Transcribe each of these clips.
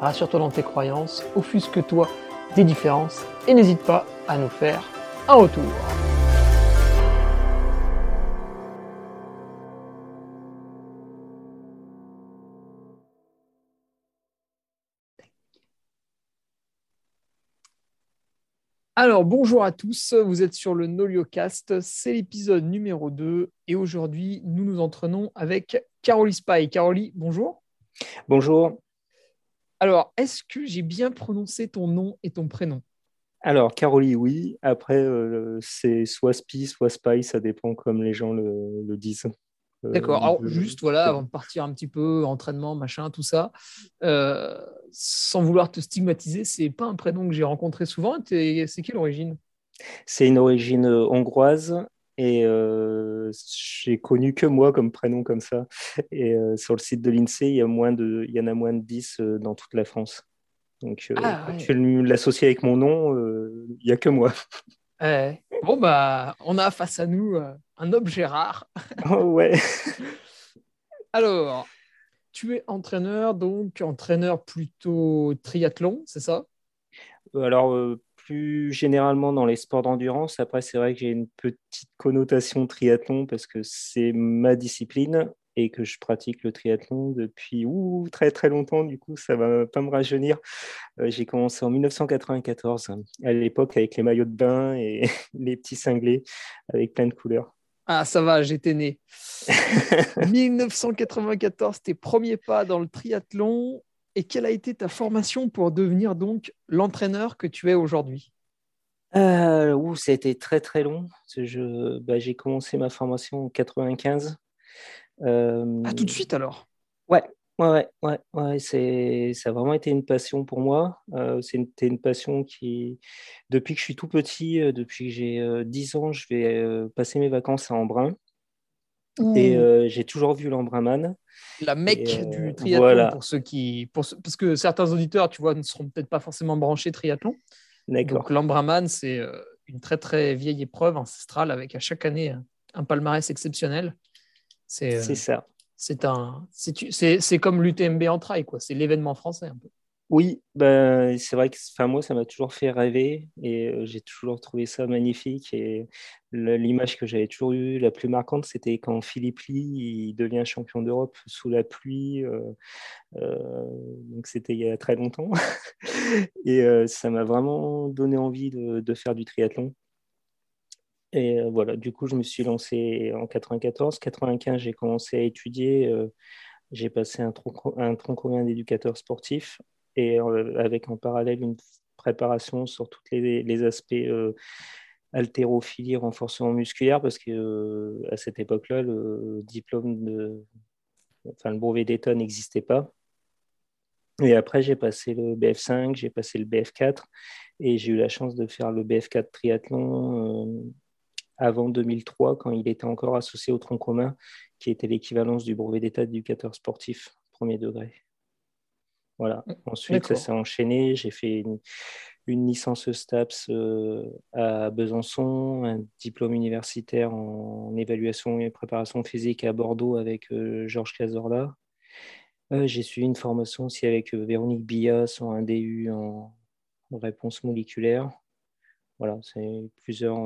rassure-toi dans tes croyances, offusque-toi des différences et n'hésite pas à nous faire un retour. Alors bonjour à tous, vous êtes sur le NolioCast, c'est l'épisode numéro 2 et aujourd'hui nous nous entraînons avec Caroli Spy. Caroli, bonjour. Bonjour. Alors, est-ce que j'ai bien prononcé ton nom et ton prénom? Alors, Caroli, oui. Après, euh, c'est soit Spi, soit Spy, ça dépend comme les gens le, disent. Euh, D'accord. Alors, juste, voilà, avant de partir un petit peu, entraînement, machin, tout ça, euh, sans vouloir te stigmatiser, c'est pas un prénom que j'ai rencontré souvent. C'est quelle origine? C'est une origine hongroise et euh, j'ai connu que moi comme prénom comme ça. Et euh, sur le site de l'INSEE, il y, a moins de, il y en a moins de 10 euh, dans toute la France. Donc, ah, tu l'associer avec mon nom, il n'y a que moi. Bon, bah, on a face à nous un objet rare. Oh, ouais. Alors, tu es entraîneur, donc entraîneur plutôt triathlon, c'est ça? Alors, plus généralement dans les sports d'endurance. Après, c'est vrai que j'ai une petite connotation triathlon parce que c'est ma discipline et que je pratique le triathlon depuis ouh, très très longtemps. Du coup, ça va pas me rajeunir. Euh, j'ai commencé en 1994, à l'époque avec les maillots de bain et les petits cinglés avec plein de couleurs. Ah, ça va, j'étais né. 1994, tes premiers pas dans le triathlon. Et quelle a été ta formation pour devenir donc l'entraîneur que tu es aujourd'hui? Euh, Ça a été très très long. Je, bah, j'ai commencé ma formation en 95. Euh, ah, tout de suite alors? Ouais, ouais, ouais, ouais, c'est, ça a vraiment été une passion pour moi. Euh, c'était une passion qui, depuis que je suis tout petit, euh, depuis que j'ai 10 ans, je vais passer mes vacances à Embrun. Et mmh. j'ai toujours vu l'Embrunman la mecque du triathlon pour ceux qui. Pour, parce que certains auditeurs, tu vois, ne seront peut-être pas forcément branchés triathlon. Donc l'Ambraman, c'est euh, une très très vieille épreuve ancestrale avec à chaque année un palmarès exceptionnel. C'est euh, ça. C'est un, c'est comme l'UTMB en trail, quoi. C'est l'événement français un peu. Oui, ben, c'est vrai que moi, ça m'a toujours fait rêver et euh, j'ai toujours trouvé ça magnifique. Et l'image que j'avais toujours eue, la plus marquante, c'était quand Philippe Lee devient champion d'Europe sous la pluie. Euh, euh, donc, c'était il y a très longtemps. et ça m'a vraiment donné envie de, de, faire du triathlon. Et voilà, du coup, je me suis lancé en 94. 95, j'ai commencé à étudier. j'ai passé un tronc, un tronc commun d'éducateur sportif et euh, avec en parallèle une préparation sur tous les, aspects euh, haltérophilie, renforcement musculaire, parce que euh, à cette époque-là, le diplôme de, enfin le brevet d'État n'existait pas. Et après, j'ai passé le BF5, j'ai passé le BF4, et j'ai eu la chance de faire le BF4 triathlon avant 2003, quand il était encore associé au tronc commun, qui était l'équivalence du brevet d'état d'éducateur sportif premier degré. Voilà. Mmh, Ensuite, ça s'est enchaîné. J'ai fait une, licence STAPS euh, à Besançon, un diplôme universitaire en, évaluation et préparation physique à Bordeaux avec euh, Georges Cazorla. Euh, j'ai suivi une formation aussi avec Véronique Bias en un DU en, réponse moléculaire. Voilà, c'est plusieurs,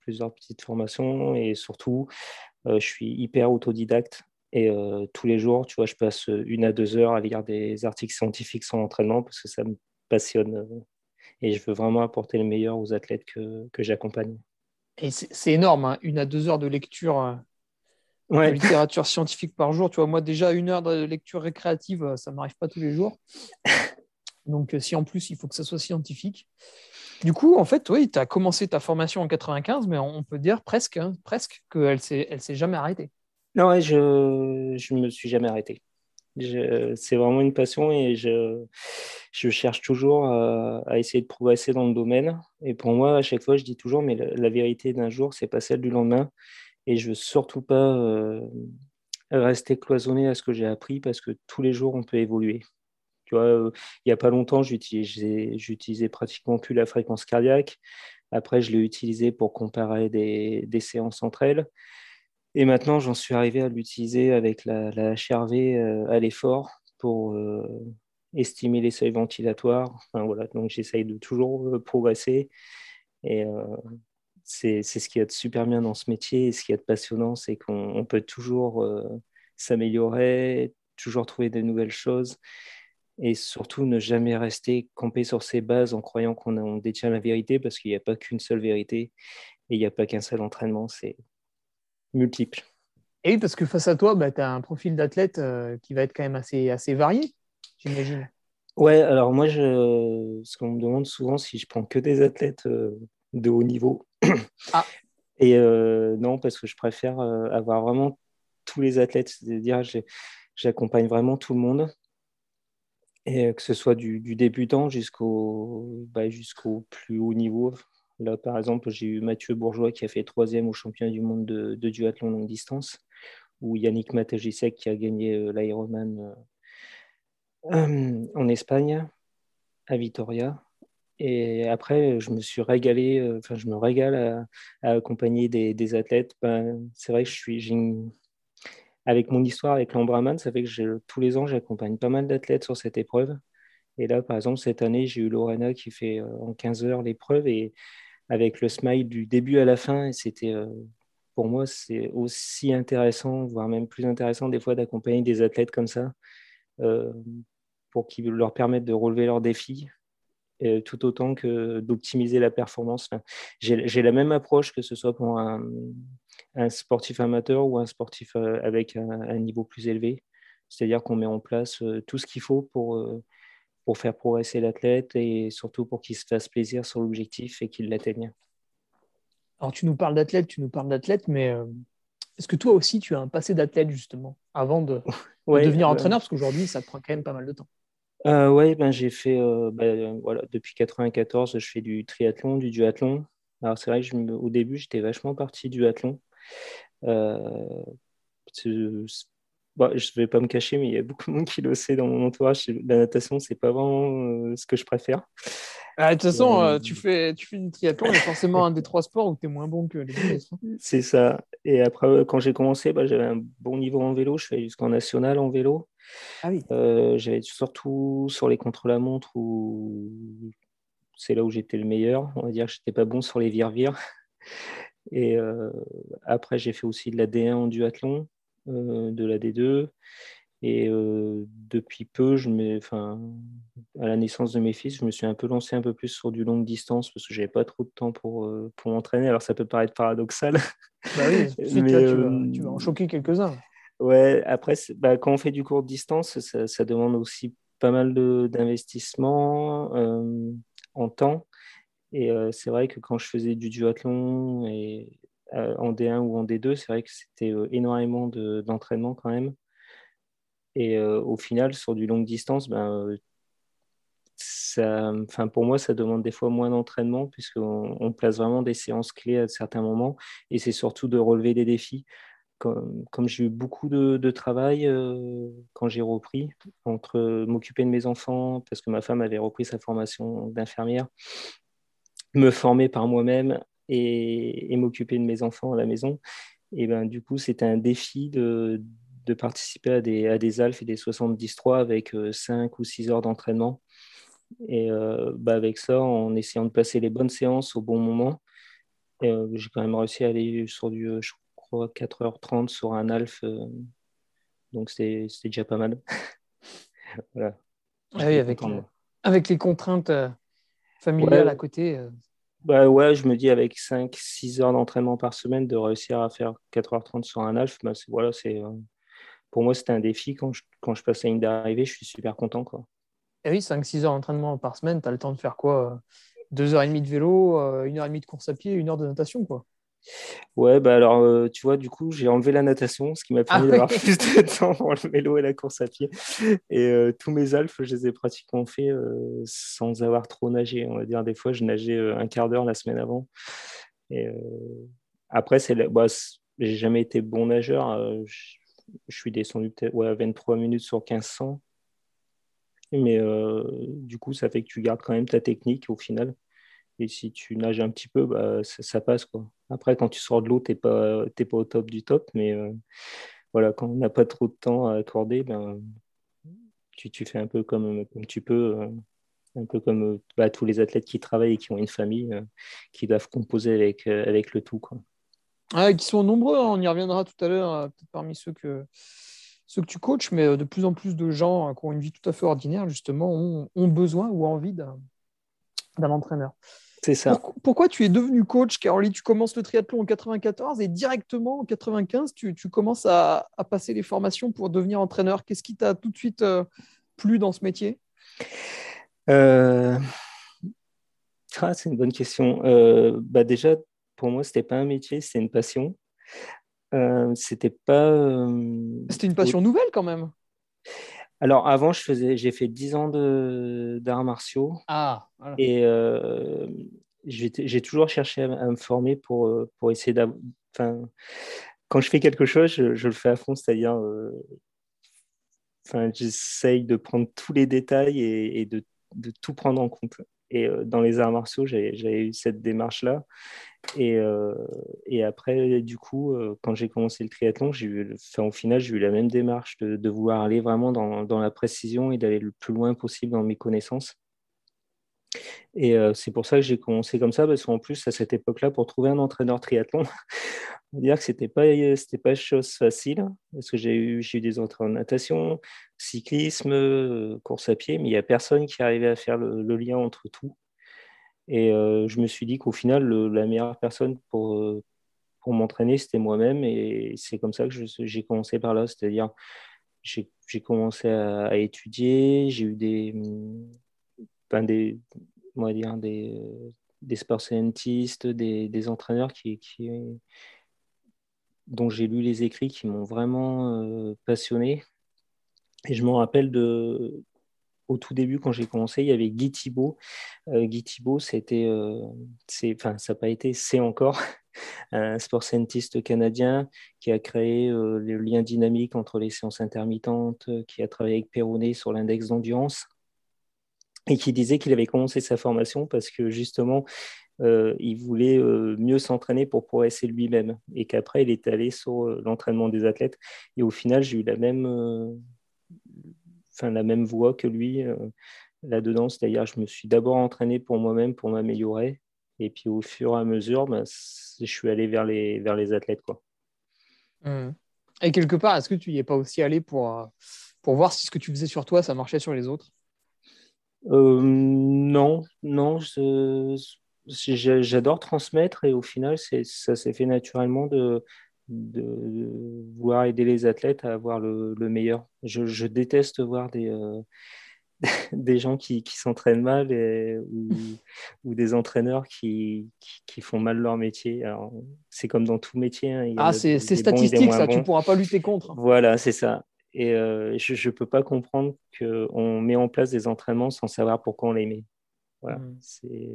plusieurs petites formations et surtout, je suis hyper autodidacte. Et euh, tous les jours, tu vois, je passe une à deux heures à lire des articles scientifiques sur l'entraînement parce que ça me passionne et je veux vraiment apporter le meilleur aux athlètes que, que j'accompagne. Et c'est énorme, hein, une à deux heures de lecture de littérature scientifique par jour. Tu vois, moi, déjà, une heure de lecture récréative, ça ne m'arrive pas tous les jours. Donc, si en plus, il faut que ça soit scientifique. Du coup, en fait, oui, tu as commencé ta formation en 95, mais on peut dire presque, hein, presque qu'elle ne s'est jamais arrêtée. Non, je ne me suis jamais arrêté. C'est vraiment une passion et je, je cherche toujours à, essayer de progresser dans le domaine. Et pour moi, à chaque fois, je dis toujours, mais la, vérité d'un jour, c'est pas celle du lendemain. Et je veux surtout pas euh, rester cloisonné à ce que j'ai appris parce que tous les jours, on peut évoluer. Tu vois, euh, il n'y a pas longtemps, j'utilisais pratiquement plus la fréquence cardiaque. Après, je l'ai utilisé pour comparer des, séances entre elles. Et maintenant, j'en suis arrivé à l'utiliser avec la, la HRV euh, à l'effort pour euh, estimer les seuils ventilatoires. Voilà, donc j'essaye de toujours euh, progresser. Et c'est ce qui est super bien dans ce métier. Et ce qui est passionnant, c'est qu'on peut toujours s'améliorer, toujours trouver de nouvelles choses et surtout ne jamais rester campé sur ses bases en croyant qu'on détient la vérité parce qu'il n'y a pas qu'une seule vérité et il n'y a pas qu'un seul entraînement, c'est multiple. Et oui, parce que face à toi, bah, tu as un profil d'athlète euh, qui va être quand même assez, assez varié, j'imagine. Ouais, alors moi, je... ce qu'on me demande souvent, si je prends que des athlètes euh, de haut niveau. Ah. Et euh, non, parce que je préfère avoir vraiment tous les athlètes, c'est-à-dire j'accompagne vraiment tout le monde et que ce soit du, débutant jusqu'au bah, jusqu'au plus haut niveau. Là, par exemple, j'ai eu Mathieu Bourgeois qui a fait troisième au championnat du monde de, duathlon longue distance, ou Yannick Matajicek qui a gagné euh, l'Ironman euh, en Espagne, à Vitoria. Et après, je me suis régalé, euh, enfin, je me régale à, accompagner des, athlètes. Ben, c'est vrai que je suis, avec mon histoire avec l'Ambraman, ça fait que tous les ans, j'accompagne pas mal d'athlètes sur cette épreuve. Et là, par exemple, cette année, j'ai eu Lorena qui fait euh, en 15 heures l'épreuve et avec le smile du début à la fin, c'était euh, pour moi, c'est aussi intéressant, voire même plus intéressant des fois d'accompagner des athlètes comme ça euh, pour qu'ils leur permettent de relever leurs défis tout autant que d'optimiser la performance. j'ai la même approche que ce soit pour un, sportif amateur ou un sportif euh, avec un, niveau plus élevé. C'est-à-dire qu'on met en place tout ce qu'il faut pour, pour faire progresser l'athlète et surtout pour qu'il se fasse plaisir sur l'objectif et qu'il l'atteigne. Alors tu nous parles d'athlète, tu nous parles d'athlète, mais est-ce que toi aussi tu as un passé d'athlète justement avant de, devenir entraîneur? Parce qu'aujourd'hui ça te prend quand même pas mal de temps. oui, ben, j'ai fait, ben, voilà, depuis 94, je fais du triathlon, du duathlon. Alors c'est vrai que je, au début, j'étais vachement parti du duathlon. Euh, je ne vais pas me cacher, mais il y a beaucoup de monde qui le sait dans mon entourage. La natation, c'est pas vraiment euh, ce que je préfère. Ah, de toute façon, euh, tu, fais, tu fais du triathlon, c'est forcément un des trois sports où tu es moins bon que les autres. C'est ça. Et après, quand j'ai commencé, bah, j'avais un bon niveau en vélo. Je fais jusqu'en national en vélo. Ah oui. j'avais surtout sur les contre-la-montre où c'est là où j'étais le meilleur. On va dire que j'étais pas bon sur les vire-vire. Et euh, après, j'ai fait aussi de la D1 en duathlon, euh, de la D2. Et euh, depuis peu, je enfin, à la naissance de mes fils, je me suis un peu lancé un peu plus sur du longue distance parce que j'avais pas trop de temps pour, pour m'entraîner. Alors ça peut paraître paradoxal. Bah oui, tu, vas, en choquer quelques-uns. Ouais, après, bah, quand on fait du court distance, ça, ça demande aussi pas mal d'investissement en temps. Et euh, c'est vrai que quand je faisais du duathlon et, euh, en D1 ou en D2, c'est vrai que c'était euh, énormément d'entraînement quand même. Et au final, sur du longue distance, ben, ça, enfin pour moi, ça demande des fois moins d'entraînement puisqu'on on place vraiment des séances clés à certains moments et c'est surtout de relever des défis. Comme, comme j'ai eu beaucoup de, de travail quand j'ai repris, entre m'occuper de mes enfants, parce que ma femme avait repris sa formation d'infirmière, me former par moi-même et, m'occuper de mes enfants à la maison. Et ben, du coup, c'était un défi de, de, participer à des, à des ALF et des 73 avec 5 euh, ou 6 heures d'entraînement. Et euh, bah avec ça, en essayant de passer les bonnes séances au bon moment, euh, j'ai quand même réussi à aller sur du, je crois, 4h30 sur un ALF. donc, c'était déjà pas mal. voilà. Ah oui, avec, avec les contraintes familiale à côté. Bah ouais, je me dis avec 5-6 heures d'entraînement par semaine, de réussir à faire 4h30 sur un ALF, bah voilà, euh, pour moi, c'était un défi. Quand je, quand je passe la ligne d'arrivée, je suis super content. Quoi. Et oui, 5-6 heures d'entraînement par semaine, tu as le temps de faire quoi 2h30 de vélo, 1h30 de course à pied, 1 heure de natation quoi. Ouais, bah alors, euh, tu vois, du coup, j'ai enlevé la natation, ce qui m'a permis ah d'avoir plus de temps pour le vélo et la course à pied. Et euh, tous mes alpes, je les ai pratiquement fait euh, sans avoir trop nagé. On va dire, des fois, je nageais un quart d'heure la semaine avant. Et après, c'est bah, j'ai jamais été bon nageur. Je, suis descendu peut-être ouais, 23 minutes sur 1500. Mais du coup, ça fait que tu gardes quand même ta technique au final. Et si tu nages un petit peu, bah, ça, passe. Quoi. Après, quand tu sors de l'eau, tu n'es pas, pas au top du top. Mais euh, voilà, quand on n'a pas trop de temps à accorder, ben, tu, tu fais un peu comme, comme tu peux. Euh, un peu comme bah, tous les athlètes qui travaillent et qui ont une famille, euh, qui doivent composer avec, avec le tout. Quoi. qui sont nombreux, hein. on y reviendra tout à l'heure, peut-être parmi ceux que, ceux que tu coaches, mais de plus en plus de gens qui ont une vie tout à fait ordinaire, justement, ont besoin ou envie d'un entraîneur. C'est ça. Pourquoi, tu es devenu coach, Caroline? Tu commences le triathlon en 94 et directement en 95, tu, commences à, passer les formations pour devenir entraîneur. Qu'est-ce qui t'a tout de suite euh, plu dans ce métier? Euh, ah, C'est une bonne question. Euh, bah déjà, pour moi, c'était pas un métier, c'était une passion. c'était pas. C'était une passion nouvelle quand même. Alors avant, je faisais, j'ai fait 10 ans d'arts martiaux. Ah, Et euh, j'ai toujours cherché à, me former pour, euh, pour essayer d'avoir. Enfin, quand je fais quelque chose, je, le fais à fond, c'est-à-dire, euh, enfin, j'essaye de prendre tous les détails et, de, de, tout prendre en compte. Et dans les arts martiaux, j'ai eu cette démarche-là. Et, euh, et, après, du coup, euh, quand j'ai commencé le triathlon, eu, enfin, au final, j'ai eu la même démarche de, de vouloir aller vraiment dans, dans la précision et d'aller le plus loin possible dans mes connaissances. Et euh, c'est pour ça que j'ai commencé comme ça, parce qu'en plus, à cette époque-là, pour trouver un entraîneur triathlon, on va dire que ce n'était pas, pas chose facile, parce que j'ai eu, eu des entraîneurs en natation, cyclisme, course à pied, mais il n'y a personne qui arrivait à faire le lien entre tout. Et euh, je me suis dit qu'au final, la meilleure personne pour, euh, pour m'entraîner, c'était moi-même. Et c'est comme ça que j'ai commencé par là. C'est-à-dire, j'ai commencé à, étudier, j'ai eu des, des, on va dire des, des sport scientists, des, des entraîneurs qui, qui, dont j'ai lu les écrits qui m'ont vraiment euh, passionné. Et je me rappelle de, au tout début, quand j'ai commencé, il y avait Guy Thibault. Euh, Guy Thibault, c'était, euh, enfin, ça n'a pas été, c'est encore un sport scientist canadien qui a créé le lien dynamique entre les séances intermittentes, qui a travaillé avec Perronnet sur l'index d'endurance et qui disait qu'il avait commencé sa formation parce que justement, il voulait mieux s'entraîner pour progresser lui-même et qu'après, il est allé sur l'entraînement des athlètes. Et au final, j'ai eu la même enfin, la même voie que lui euh, là-dedans. C'est-à-dire, je me suis d'abord entraîné pour moi-même, pour m'améliorer. Et puis, au fur et à mesure, ben, je suis allé vers les, vers les athlètes. Quoi. Mmh. Et quelque part, est-ce que tu n'y es pas aussi allé pour, euh, pour voir si ce que tu faisais sur toi, ça marchait sur les autres? euh, Non, non. J'adore transmettre et au final, ça s'est fait naturellement de, de, vouloir aider les athlètes à avoir le, meilleur. Je, déteste voir des, euh, des gens qui, qui s'entraînent mal et, ou, des entraîneurs qui, qui, font mal leur métier. C'est comme dans tout métier. Hein. ah, c'est statistique, ça, tu ne pourras pas lutter contre. Voilà, c'est ça. Et euh, je ne peux pas comprendre qu'on met en place des entraînements sans savoir pourquoi on les met. Voilà, mmh. c'est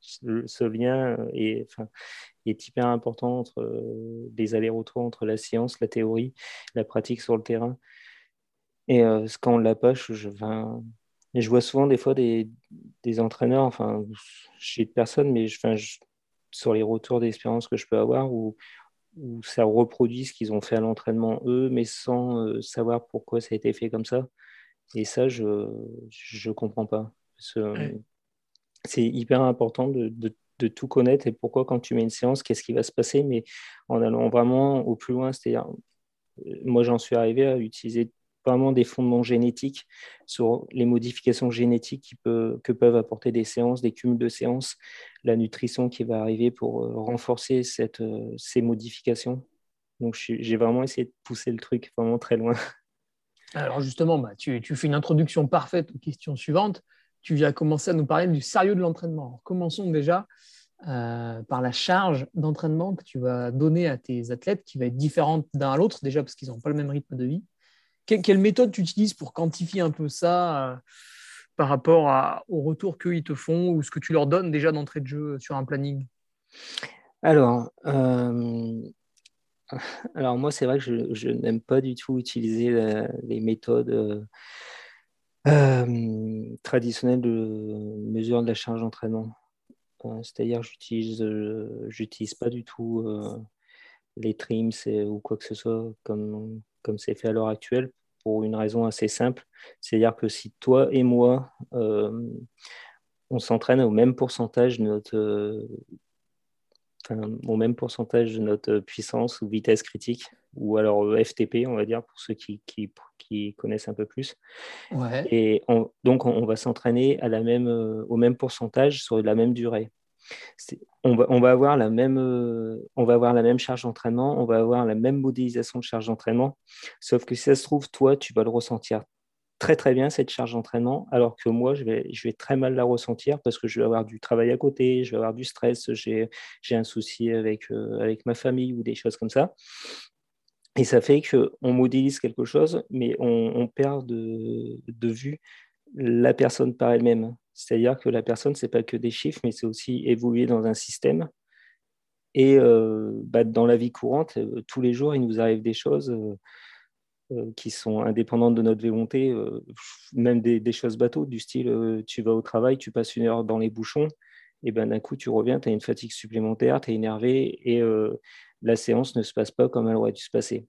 ce lien est, enfin, est hyper important entre euh, les allers-retours entre la science, la théorie, la pratique sur le terrain. Et euh, quand on l'a pas, je, je, vois souvent des fois des, des entraîneurs, enfin, chez personne, mais enfin, sur les retours d'expérience que je peux avoir, où, où ça reproduit ce qu'ils ont fait à l'entraînement eux, mais sans euh, savoir pourquoi ça a été fait comme ça. Et ça, je ne comprends pas c'est hyper important de, de, tout connaître et pourquoi quand tu mets une séance, qu'est-ce qui va se passer, mais en allant vraiment au plus loin. C'est-à-dire, euh, moi j'en suis arrivé à utiliser vraiment des fondements génétiques sur les modifications génétiques qui peut, que peuvent apporter des séances, des cumuls de séances, la nutrition qui va arriver pour euh, renforcer cette, euh, ces modifications. Donc j'ai vraiment essayé de pousser le truc vraiment très loin. Alors justement, bah, tu, tu, fais une introduction parfaite aux questions suivantes tu viens commencer à nous parler du sérieux de l'entraînement. Commençons déjà. par la charge d'entraînement que tu vas donner à tes athlètes qui va être différente d'un à l'autre, déjà parce qu'ils n'ont pas le même rythme de vie. Quelle méthode tu utilises pour quantifier un peu ça par rapport au retour qu'ils te font ou ce que tu leur donnes déjà d'entrée de jeu sur un planning? Alors, alors moi, c'est vrai que je, n'aime pas du tout utiliser les méthodes euh, euh, traditionnelles de mesure de la charge d'entraînement. Euh, c'est-à-dire, j'utilise, j'utilise pas du tout les trims ou quoi que ce soit comme comme c'est fait à l'heure actuelle pour une raison assez simple. C'est-à-dire que si toi et moi on s'entraîne au même pourcentage de notre au même pourcentage de notre puissance ou vitesse critique, ou alors euh, FTP, on va dire, pour ceux qui, qui, qui connaissent un peu plus. Et donc, on, va s'entraîner à la même, euh, au même pourcentage sur la même durée. On va, on va, avoir la même, euh, on va avoir la même charge d'entraînement, on va avoir la même modélisation de charge d'entraînement, sauf que si ça se trouve, toi, tu vas le ressentir très très bien cette charge d'entraînement, alors que moi, je vais, très mal la ressentir parce que je vais avoir du travail à côté, je vais avoir du stress, j'ai un souci avec, euh, avec ma famille ou des choses comme ça. Et ça fait qu'on modélise quelque chose, mais on, perd de, vue la personne par elle-même. C'est-à-dire que la personne, ce n'est pas que des chiffres, mais c'est aussi évoluer dans un système. Et euh, bah, dans la vie courante, euh, tous les jours, il nous arrive des choses. Euh, qui sont indépendantes de notre volonté, euh, même des, choses bateaux, du style tu vas au travail, tu passes une heure dans les bouchons, et ben d'un coup tu reviens, tu as une fatigue supplémentaire, tu es énervé et la séance ne se passe pas comme elle aurait dû se passer.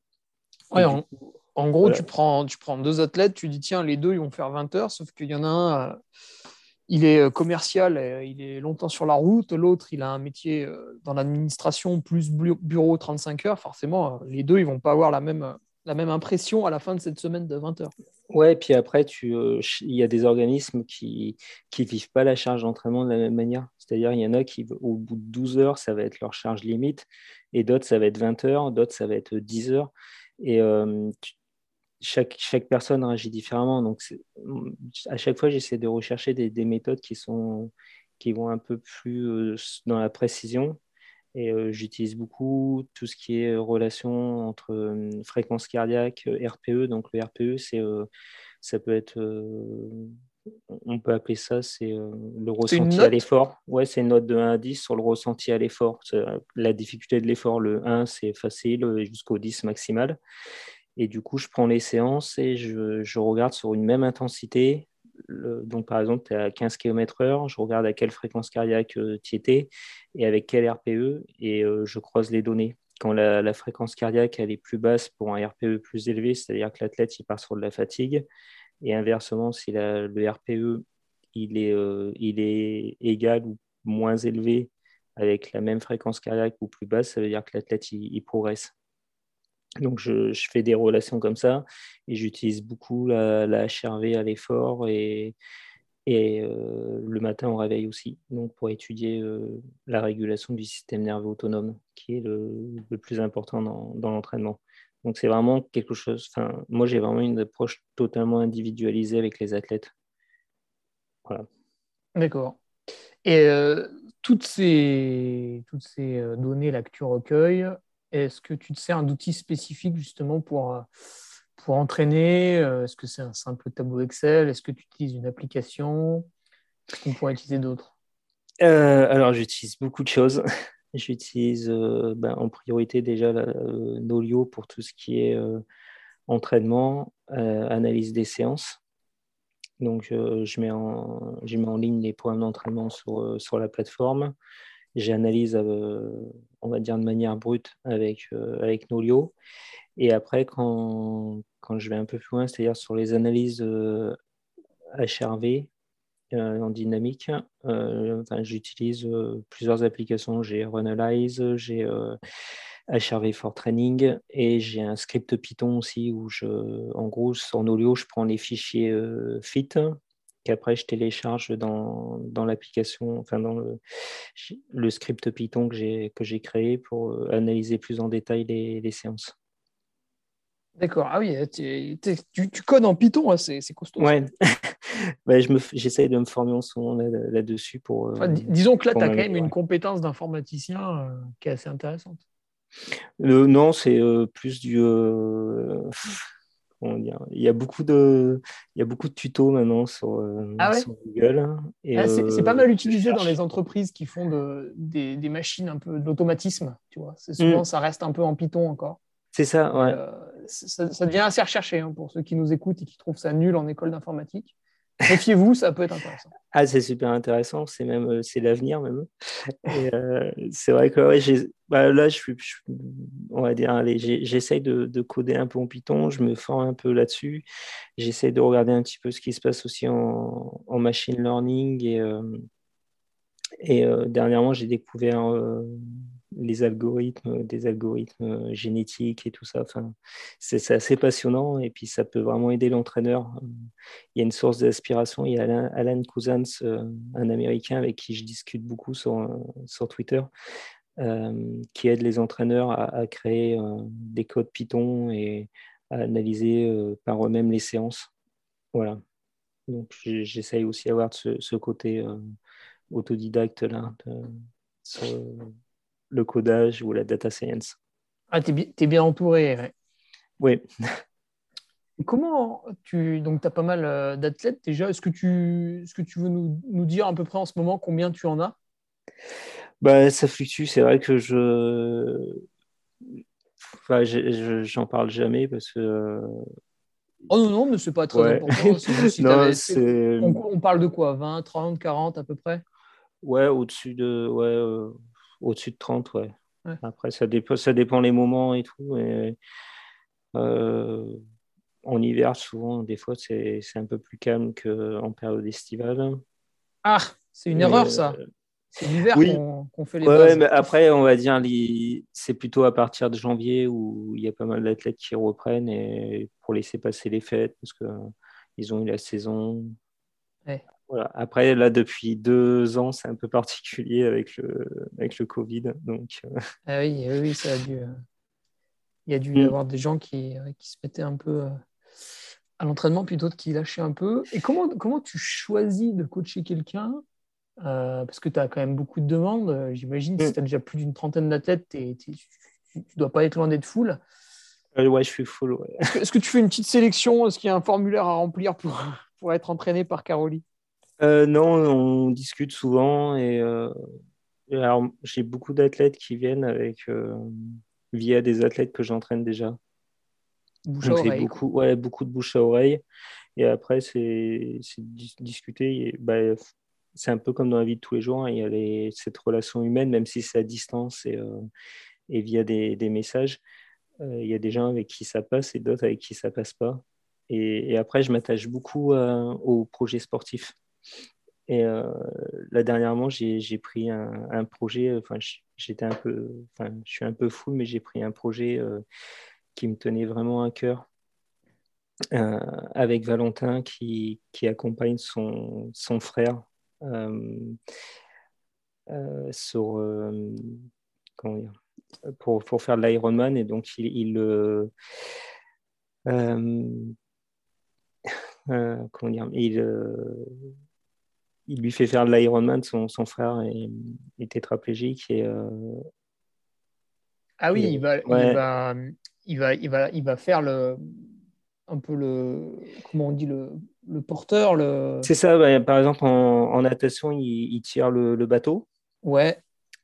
en, gros, tu, prends, tu prends deux athlètes, tu dis tiens, les deux ils vont faire 20 heures, sauf qu'il y en a un, il est commercial, il est longtemps sur la route, l'autre il a un métier dans l'administration plus bureau 35 heures, forcément, les deux ils vont pas avoir la même la même impression à la fin de cette semaine de 20 heures. Ouais, puis après, tu, euh, il y a des organismes qui ne vivent pas la charge d'entraînement de la même manière. C'est-à-dire, il y en a qui, au bout de 12 heures, ça va être leur charge limite, et d'autres, ça va être 20 heures, d'autres, ça va être 10 heures. Et euh, chaque, chaque personne réagit différemment. Donc, à chaque fois, j'essaie de rechercher des, des, méthodes qui, sont, qui vont un peu plus euh, dans la précision et euh, j'utilise beaucoup tout ce qui est relation entre euh, fréquence cardiaque, RPE. Donc le RPE, c'est, ça peut être, on peut appeler ça, c'est le ressenti à l'effort. Ouais, c'est une note de 1 à 10 sur le ressenti à l'effort. La difficulté de l'effort, le 1, c'est facile, jusqu'au 10 maximal. Et du coup, je prends les séances et je, regarde sur une même intensité donc, par exemple, tu es à 15 km/h, je regarde à quelle fréquence cardiaque euh, tu étais et avec quel RPE, et euh, je croise les données. Quand la, fréquence cardiaque est plus basse pour un RPE plus élevé, c'est-à-dire que l'athlète il part sur de la fatigue, et inversement, si le RPE euh, il est égal ou moins élevé avec la même fréquence cardiaque ou plus basse, ça veut dire que l'athlète il progresse. Donc, je, fais des relations comme ça et j'utilise beaucoup la, HRV à l'effort et, et euh, le matin au réveil aussi, donc pour étudier euh, la régulation du système nerveux autonome, qui est le, plus important dans, l'entraînement. Donc, c'est vraiment quelque chose. Moi, j'ai vraiment une approche totalement individualisée avec les athlètes. Voilà. D'accord. Et euh, toutes ces, toutes ces données là que tu recueilles, est-ce que tu te sers d'outils spécifiques justement pour, euh, pour entraîner? Euh, Est-ce que c'est un simple tableau Excel? Est-ce que tu utilises une application? Est-ce qu'on pourrait utiliser d'autres? Euh, Alors, j'utilise beaucoup de choses. J'utilise ben, en priorité déjà Nolio pour tout ce qui est entraînement, analyse des séances. Donc, je, mets en, je mets en ligne les programmes d'entraînement sur, sur la plateforme j'analyse, euh, on va dire, de manière brute avec, euh, avec Nolio. Et après, quand, quand, je vais un peu plus loin, c'est-à-dire sur les analyses HRV euh, en dynamique, enfin, j'utilise plusieurs applications. J'ai Runalyze, j'ai HRV for Training et j'ai un script Python aussi où je, en gros, sur Nolio, je prends les fichiers FIT qu'après je télécharge dans, dans l'application, enfin dans le, le, script Python que j'ai, créé pour euh, analyser plus en détail les, les séances. D'accord, ah oui, tu, tu, codes en Python, hein, c'est, costaud. Ouais. bah, j'essaye de me former en ce moment là-dessus. pour. disons que là, tu as quand même une compétence d'informaticien qui est assez intéressante. non, c'est plus du il y a beaucoup de, il y a beaucoup de tutos maintenant sur, euh, ah Google. Ah, c'est pas mal utilisé dans les entreprises qui font de, des, des, machines un peu d'automatisme, tu vois. Souvent, mm. ça reste un peu en Python encore. C'est ça, ouais. Euh, ça, devient assez recherché hein, pour ceux qui nous écoutent et qui trouvent ça nul en école d'informatique. Méfiez-vous, ça peut être intéressant. Ah, c'est super intéressant, c'est même euh, c'est l'avenir même. Euh, c'est vrai que bah, là, je suis, on va dire, j'essaye de, de, coder un peu en Python, je me forme un peu là-dessus. J'essaye de regarder un petit peu ce qui se passe aussi en, machine learning et, euh, et dernièrement, j'ai découvert les algorithmes, des algorithmes génétiques et tout ça. Enfin, c'est assez passionnant et puis ça peut vraiment aider l'entraîneur. Il y a une source d'inspiration. Il y a Alan, Cousins, euh, un Américain avec qui je discute beaucoup sur, sur Twitter, euh, qui aide les entraîneurs à, créer euh, des codes Python et à analyser par eux-mêmes les séances. Voilà. Donc j'essaye aussi d'avoir ce, côté autodidacte là. Le codage ou la data science. Ah, tu es, bien entouré. Oui. Comment tu. Donc, tu as pas mal euh, d'athlètes déjà. Est-ce que, tu, est-ce que tu veux nous, nous, dire à peu près en ce moment combien tu en as? Bah, Ça fluctue. C'est vrai que je. Enfin, j'en parle jamais parce que. Oh non, non, mais c'est pas très important. non, on, on, parle de quoi 20, 30, 40 à peu près? Ouais, au-dessus de. Ouais, euh, au-dessus de 30, ouais. Après, ça dépend, ça dépend les moments et tout. Et, euh, en hiver, souvent, des fois, c'est un peu plus calme qu'en période estivale. Ah, c'est une erreur, ça. Euh, c'est l'hiver qu'on fait les ouais, mais après, on va dire, c'est plutôt à partir de janvier où il y a pas mal d'athlètes qui reprennent et pour laisser passer les fêtes parce qu'ils ont eu la saison. Ouais. Après, là, depuis deux ans, c'est un peu particulier avec le, avec le Covid. Donc, euh. ah oui, oui, ça a dû. Euh, il y a dû y mm. avoir des gens qui, qui se mettaient un peu euh, à l'entraînement, puis d'autres qui lâchaient un peu. Et comment, comment tu choisis de coacher quelqu'un Parce que tu as quand même beaucoup de demandes. J'imagine, si mm. tu as déjà plus d'une trentaine d'athlètes, tu ne dois pas être loin d'être full. ouais, je suis full. Est-ce que, tu fais une petite sélection? Est-ce qu'il y a un formulaire à remplir pour, pour être entraîné par Caroline euh, non, on discute souvent et, euh, alors j'ai beaucoup d'athlètes qui viennent avec euh, via des athlètes que j'entraîne déjà. Bouche à oreille. Beaucoup, ouais, beaucoup de bouche à oreille. Et après, c'est discuter. Bah, c'est un peu comme dans la vie de tous les jours. Hein. il y a cette relation humaine, même si c'est à distance et, et via des, des messages. il y a des gens avec qui ça passe et d'autres avec qui ça passe pas. Et, et après, je m'attache beaucoup aux projets sportifs. Et euh, là, dernièrement, j'ai pris un, projet, enfin, j'étais un peu, enfin, je suis un peu fou, mais j'ai pris un projet euh, qui me tenait vraiment à cœur. Euh, avec Valentin qui, qui accompagne son, son frère sur, comment dire, pour, pour, faire de l'Ironman. Et donc, il comment dire, il, il lui fait faire de l'Ironman, son, son frère est, est tétraplégique. Et, euh, ah oui, il, va, il, va, il, va, il, va, il va faire le, un peu le, comment on dit, le, le porteur. Le... C'est ça, bah, par exemple, en, en natation, il, tire le, le, bateau. Ouais.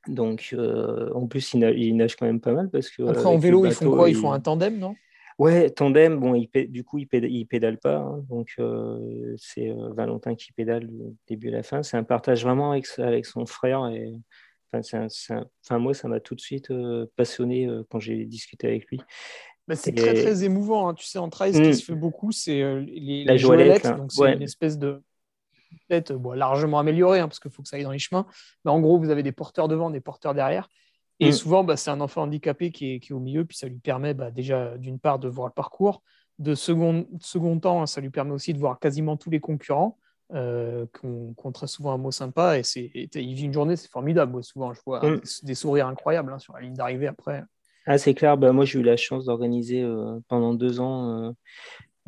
Donc, euh, en plus, il nage, il nage, quand même pas mal parce que. Après, en vélo, ils font quoi? Ils font un tandem, non? Ouais, tandem, bon, il, du coup, il pédale, pédale pas. Hein. donc, euh, c'est euh, Valentin qui pédale du début à la fin. C'est un partage vraiment avec, avec son frère. Et, enfin, enfin, moi, ça m'a tout de suite euh, passionné quand j'ai discuté avec lui. Bah, c'est très, très émouvant. Hein. Tu sais, en trail, ce qui hmm. se fait beaucoup, c'est les, la joëlette. Donc, c'est une espèce de peut-être largement améliorée, hein, parce qu'il faut que ça aille dans les chemins. Mais en gros, vous avez des porteurs devant, des porteurs derrière. Et mm. souvent, bah, c'est un enfant handicapé qui est, au milieu, puis ça lui permet bah, déjà d'une part de voir le parcours, de second, second temps, ça lui permet aussi de voir quasiment tous les concurrents, euh, qui, ont, très souvent un mot sympa, et, il vit une journée, c'est formidable. souvent, je vois mm. des, sourires incroyables hein, sur la ligne d'arrivée après. Ah, c'est clair, bah, moi j'ai eu la chance d'organiser euh, pendant deux ans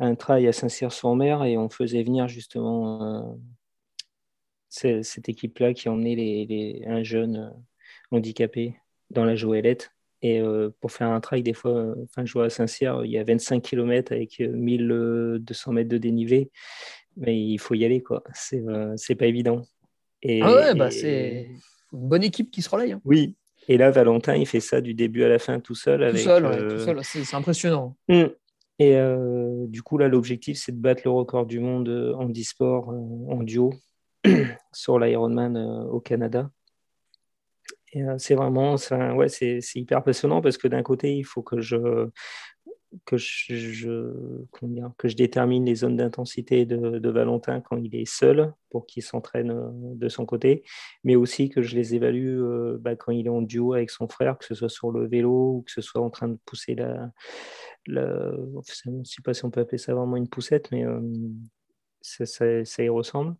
un trail à Saint-Cyr-sur-Mer et on faisait venir justement cette équipe-là qui emmenait les, un jeune handicapé dans la Joëlette. Et pour faire un trail, des fois, enfin, je vois à Saint-Cyr, il y a 25 km avec 1200 mètres de dénivelé, mais il faut y aller, quoi. C'est c'est pas évident. Et, ah ouais, bah c'est une bonne équipe qui se relaye. Hein. Oui, et là, Valentin, il fait ça du début à la fin tout seul. Tout seul, tout seul. C'est impressionnant. Hmm. Et euh, du coup, là, l'objectif, c'est de battre le record du monde euh, en e-sport euh, en duo sur l'Ironman au Canada. C'est vraiment, ouais, c'est hyper passionnant parce que d'un côté, il faut que je, que je, que je détermine les zones d'intensité de, Valentin quand il est seul pour qu'il s'entraîne de son côté, mais aussi que je les évalue bah, quand il est en duo avec son frère, que ce soit sur le vélo ou que ce soit en train de pousser la, je ne sais pas si on peut appeler ça vraiment une poussette, mais ça, y ressemble.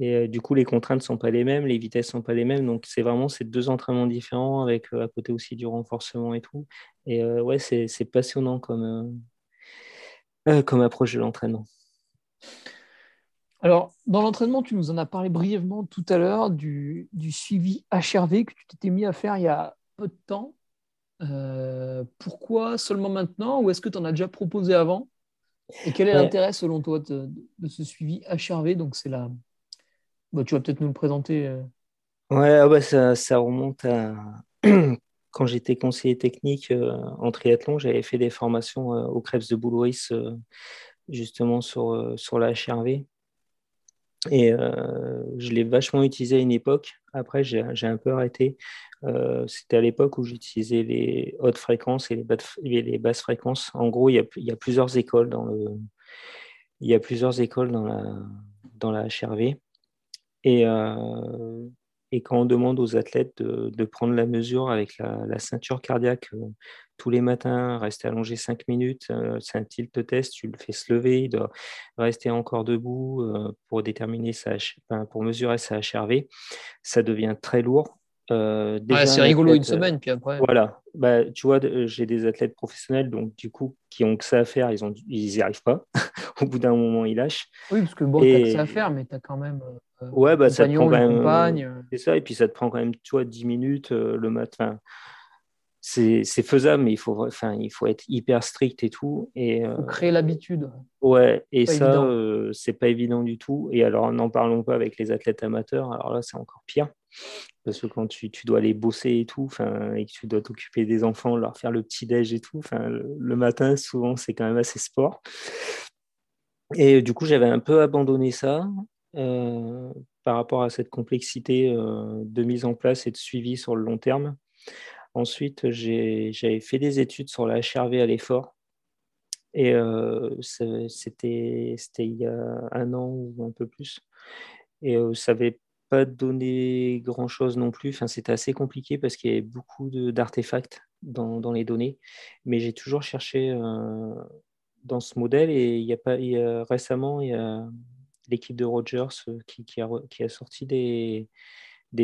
Et euh, du coup, les contraintes ne sont pas les mêmes, les vitesses ne sont pas les mêmes. Donc, c'est vraiment ces deux entraînements différents avec euh, à côté aussi du renforcement et tout. Et ouais, c'est passionnant comme, comme approche de l'entraînement. Alors, dans l'entraînement, tu nous en as parlé brièvement tout à l'heure du, du, suivi HRV que tu t'étais mis à faire il y a peu de temps. Euh, pourquoi seulement maintenant ou est-ce que tu en as déjà proposé avant? Et quel est l'intérêt selon toi de, ce suivi HRV Donc c'est là. Bah, tu vas peut-être nous le présenter. Euh. Ouais, ah bah, ça, ça, remonte à quand j'étais conseiller technique euh, en triathlon, j'avais fait des formations au Krebs de Boulouris justement sur, sur la HRV. Et je l'ai vachement utilisé à une époque. Après, j'ai un peu arrêté euh, c'était à l'époque où j'utilisais les hautes fréquences et les, basses fréquences. En gros, il y, a, y, a, plusieurs écoles dans le, il y a plusieurs écoles dans la, dans la HRV. Et, euh, et quand on demande aux athlètes de, de prendre la mesure avec la, la ceinture cardiaque euh, tous les matins, rester allongé 5 minutes, c'est un tilt test, tu le fais se lever, il doit rester encore debout pour déterminer sa, pour mesurer sa HRV, ça devient très lourd euh, c'est rigolo une semaine, puis après. Voilà. Bah, tu vois, j'ai des athlètes professionnels, donc du coup, qui ont que ça à faire, ils n'y ils arrivent pas. Au bout d'un moment, ils lâchent. Oui, parce que bon, tu as que ça à faire, mais tu as quand même. Euh, ouais, bah, ça te prend quand même. C'est ça, et puis ça te prend quand même, tu vois, 10 minutes euh, le matin. C'est faisable, mais il faut, enfin, il faut être hyper strict et tout. Et, faut créer l'habitude. Ouais, et ça, c'est pas évident du tout. Et alors, n'en parlons pas avec les athlètes amateurs. Alors là, c'est encore pire. Parce que quand tu, dois aller bosser et tout, et que tu dois t'occuper des enfants, leur faire le petit-déj et tout, le, le matin, souvent, c'est quand même assez sport. Et du coup, j'avais un peu abandonné ça euh, par rapport à cette complexité euh, de mise en place et de suivi sur le long terme. Ensuite, j'avais fait des études sur la HRV à l'effort. Et euh, c'était il y a un an ou un peu plus. Et ça avait pas donné grand-chose non plus. Enfin, c'était assez compliqué parce qu'il y avait beaucoup d'artefacts dans, dans, les données. Mais j'ai toujours cherché dans ce modèle et il y a pas, récemment, il y a l'équipe de Rogers euh, qui, a, sorti des,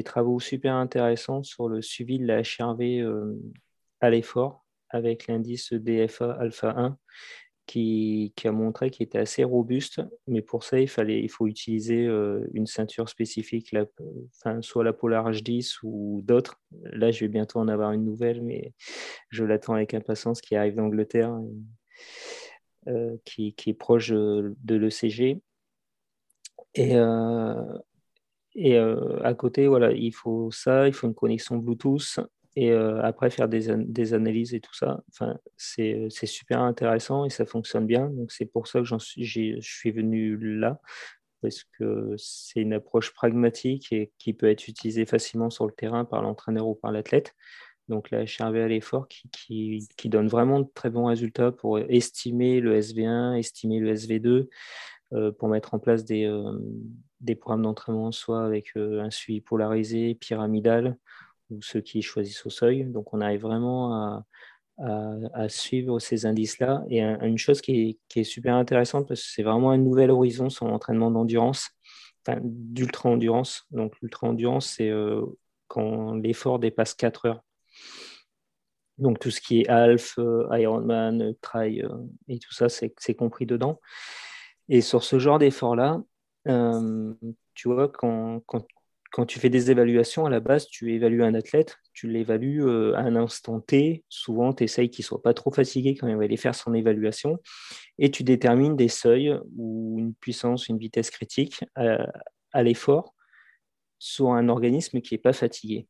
travaux super intéressants sur le suivi de la HRV euh, à l'effort avec l'indice DFA alpha 1 qui, a montré qu'il était assez robuste, mais pour ça, il, fallait, il faut utiliser euh, une ceinture spécifique, soit la Polar H10 ou d'autres. Là, je vais bientôt en avoir une nouvelle, mais je l'attends avec impatience, qui arrive d'Angleterre, euh, qui, est proche de l'ECG. Et, euh, et à côté, voilà, il faut ça, il faut une connexion Bluetooth, et euh, après faire des, des, analyses et tout ça. Enfin, c'est super intéressant et ça fonctionne bien. Donc c'est pour ça que suis, je suis venu là, parce que c'est une approche pragmatique et qui peut être utilisée facilement sur le terrain par l'entraîneur ou par l'athlète. Donc la HRV à l'effort qui, qui, qui, donne vraiment de très bons résultats pour estimer le SV1, estimer le SV2, euh, pour mettre en place des, euh, programmes d'entraînement, soit avec un suivi polarisé, pyramidal, ou ceux qui choisissent au seuil. Donc on arrive vraiment à, suivre ces indices-là. Et une chose qui est, super intéressante, parce que c'est vraiment un nouvel horizon sur l'entraînement d'endurance, enfin, d'ultra-endurance. Donc l'ultra-endurance, c'est euh, quand l'effort dépasse 4 heures. Donc tout ce qui est Alf, Ironman, Try et tout ça, c'est compris dedans. Et sur ce genre d'effort-là, tu vois, quand, quand, quand tu fais des évaluations, à la base, tu évalues un athlète, tu l'évalues euh, à un instant T. Souvent, tu essayes qu'il ne soit pas trop fatigué quand il va aller faire son évaluation. Et tu détermines des seuils ou une puissance, une vitesse critique à, l'effort sur un organisme qui n'est pas fatigué.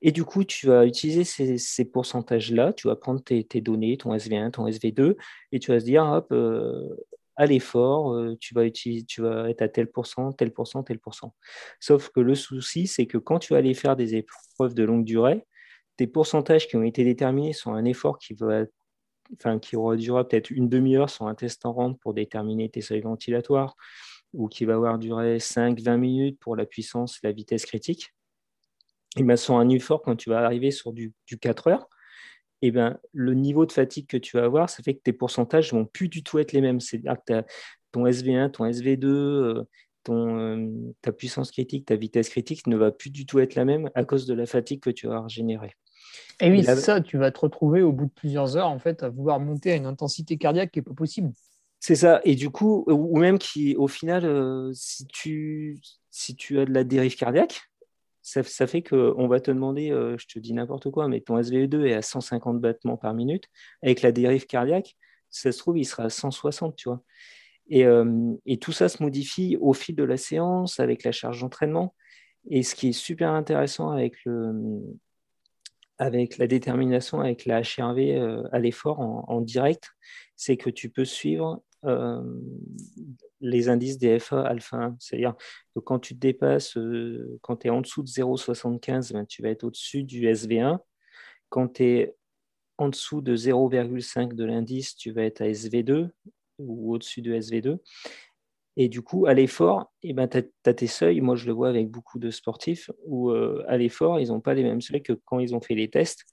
Et du coup, tu vas utiliser ces, pourcentages-là, tu vas prendre tes, données, ton SV1, ton SV2, et tu vas se dire, hop, euh, à l'effort, euh, tu, vas être à tel pourcent, tel pourcent, tel pourcent. Sauf que le souci, c'est que quand tu vas aller faire des épreuves de longue durée, tes pourcentages qui ont été déterminés sur un effort qui va enfin, qui aura duré peut-être une demi-heure sur un test en rampe pour déterminer tes seuils ventilatoires, ou qui va avoir duré 5-20 minutes pour la puissance, la vitesse critique, et bien sur un effort, quand tu vas arriver sur du, du 4 heures, eh ben, le niveau de fatigue que tu vas avoir, ça fait que tes pourcentages ne vont plus du tout être les mêmes. C'est-à-dire que ton SV1, ton SV2, euh, ton, euh, ta puissance critique, ta vitesse critique ne va plus du tout être la même à cause de la fatigue que tu vas générer. Et oui, c'est ça, tu vas te retrouver au bout de plusieurs heures en fait à vouloir monter à une intensité cardiaque qui n'est pas possible. C'est ça, et du coup, ou même qui, au final, euh, si, tu, si tu as de la dérive cardiaque, ça, fait qu'on va te demander, euh, je te dis n'importe quoi, mais ton SVE2 est à 150 battements par minute. Avec la dérive cardiaque, ça se trouve, il sera à 160, tu vois. Euh, et, tout ça se modifie au fil de la séance, avec la charge d'entraînement. Et ce qui est super intéressant avec, le, avec la détermination, avec la HRV euh, à l'effort en, direct, c'est que tu peux suivre les indices des FA alpha 1. C'est-à-dire que quand tu dépasses, euh, quand tu es en dessous de 0,75, ben, tu vas être au-dessus du SV1. Quand tu es en dessous de 0,5 de l'indice, tu vas être à SV2 ou au-dessus de SV2. Et du coup, à l'effort, eh ben, tu as, tes seuils. Moi, je le vois avec beaucoup de sportifs où euh, à l'effort, ils n'ont pas les mêmes seuils que quand ils ont fait les tests.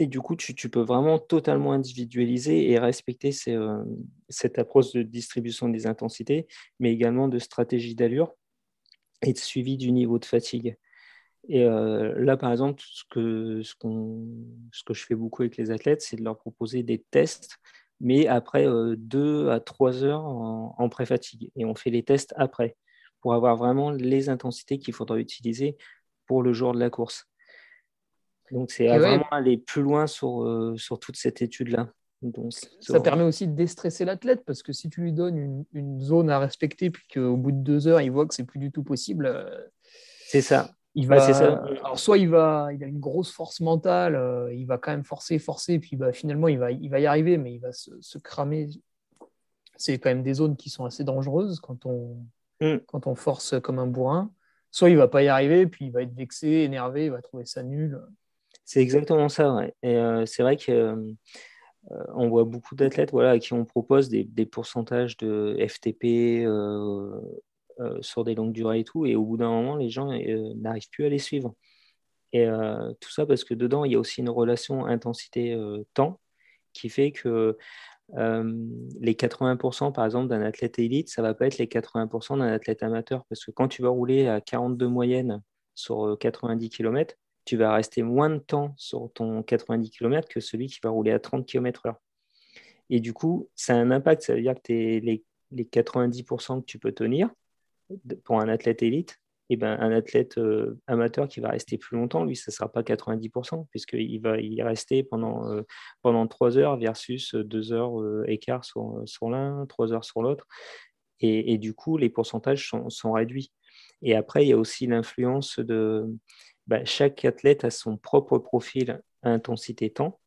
Et du coup, tu, peux vraiment totalement individualiser et respecter euh, cette approche de distribution des intensités, mais également de stratégie d'allure et de suivi du niveau de fatigue. Et euh, là, par exemple, ce que, je fais beaucoup avec les athlètes, c'est de leur proposer des tests, mais après euh, deux à trois heures en, en pré-fatigue. Et on fait les tests après pour avoir vraiment les intensités qu'il faudra utiliser pour le jour de la course. Donc, c'est vraiment aller plus loin sur, euh, sur toute cette étude-là. ça permet aussi de déstresser l'athlète parce que si tu lui donnes une, zone à respecter puis qu'au bout de deux heures il voit que c'est plus du tout possible, euh, c'est ça. Il va, ça. Alors soit il va, il a une grosse force mentale, euh, il va quand même forcer, forcer, puis bah, finalement il va, il va y arriver, mais il va se, cramer. C'est quand même des zones qui sont assez dangereuses quand on, mm. quand on force comme un bourrin. Soit il va pas y arriver, puis il va être vexé, énervé, il va trouver ça nul. C'est exactement ça. Euh, c'est vrai qu'on euh, on voit beaucoup d'athlètes voilà, à qui on propose des, pourcentages de FTP euh, sur des longues durées et tout. Et au bout d'un moment, les gens n'arrivent plus à les suivre. Et tout ça parce que dedans, il y a aussi une relation intensité-temps qui fait que les 80% par exemple d'un athlète élite, ça va pas être les 80% d'un athlète amateur. Parce que quand tu vas rouler à 42 moyenne sur 90 km, tu vas rester moins de temps sur ton 90 km que celui qui va rouler à 30 km/h. Et du coup, ça a un impact. Ça veut dire que les, les 90% que tu peux tenir pour un athlète élite, et eh ben, un athlète euh, amateur qui va rester plus longtemps, lui, ça ne sera pas 90%, puisqu'il va y rester pendant, euh, pendant 3 heures versus 2 heures euh, écart sur, sur l'un, 3 heures sur l'autre. Et, et, du coup, les pourcentages sont, sont réduits. Et après, il y a aussi l'influence de, bah, chaque athlète a son propre profil intensité-temps.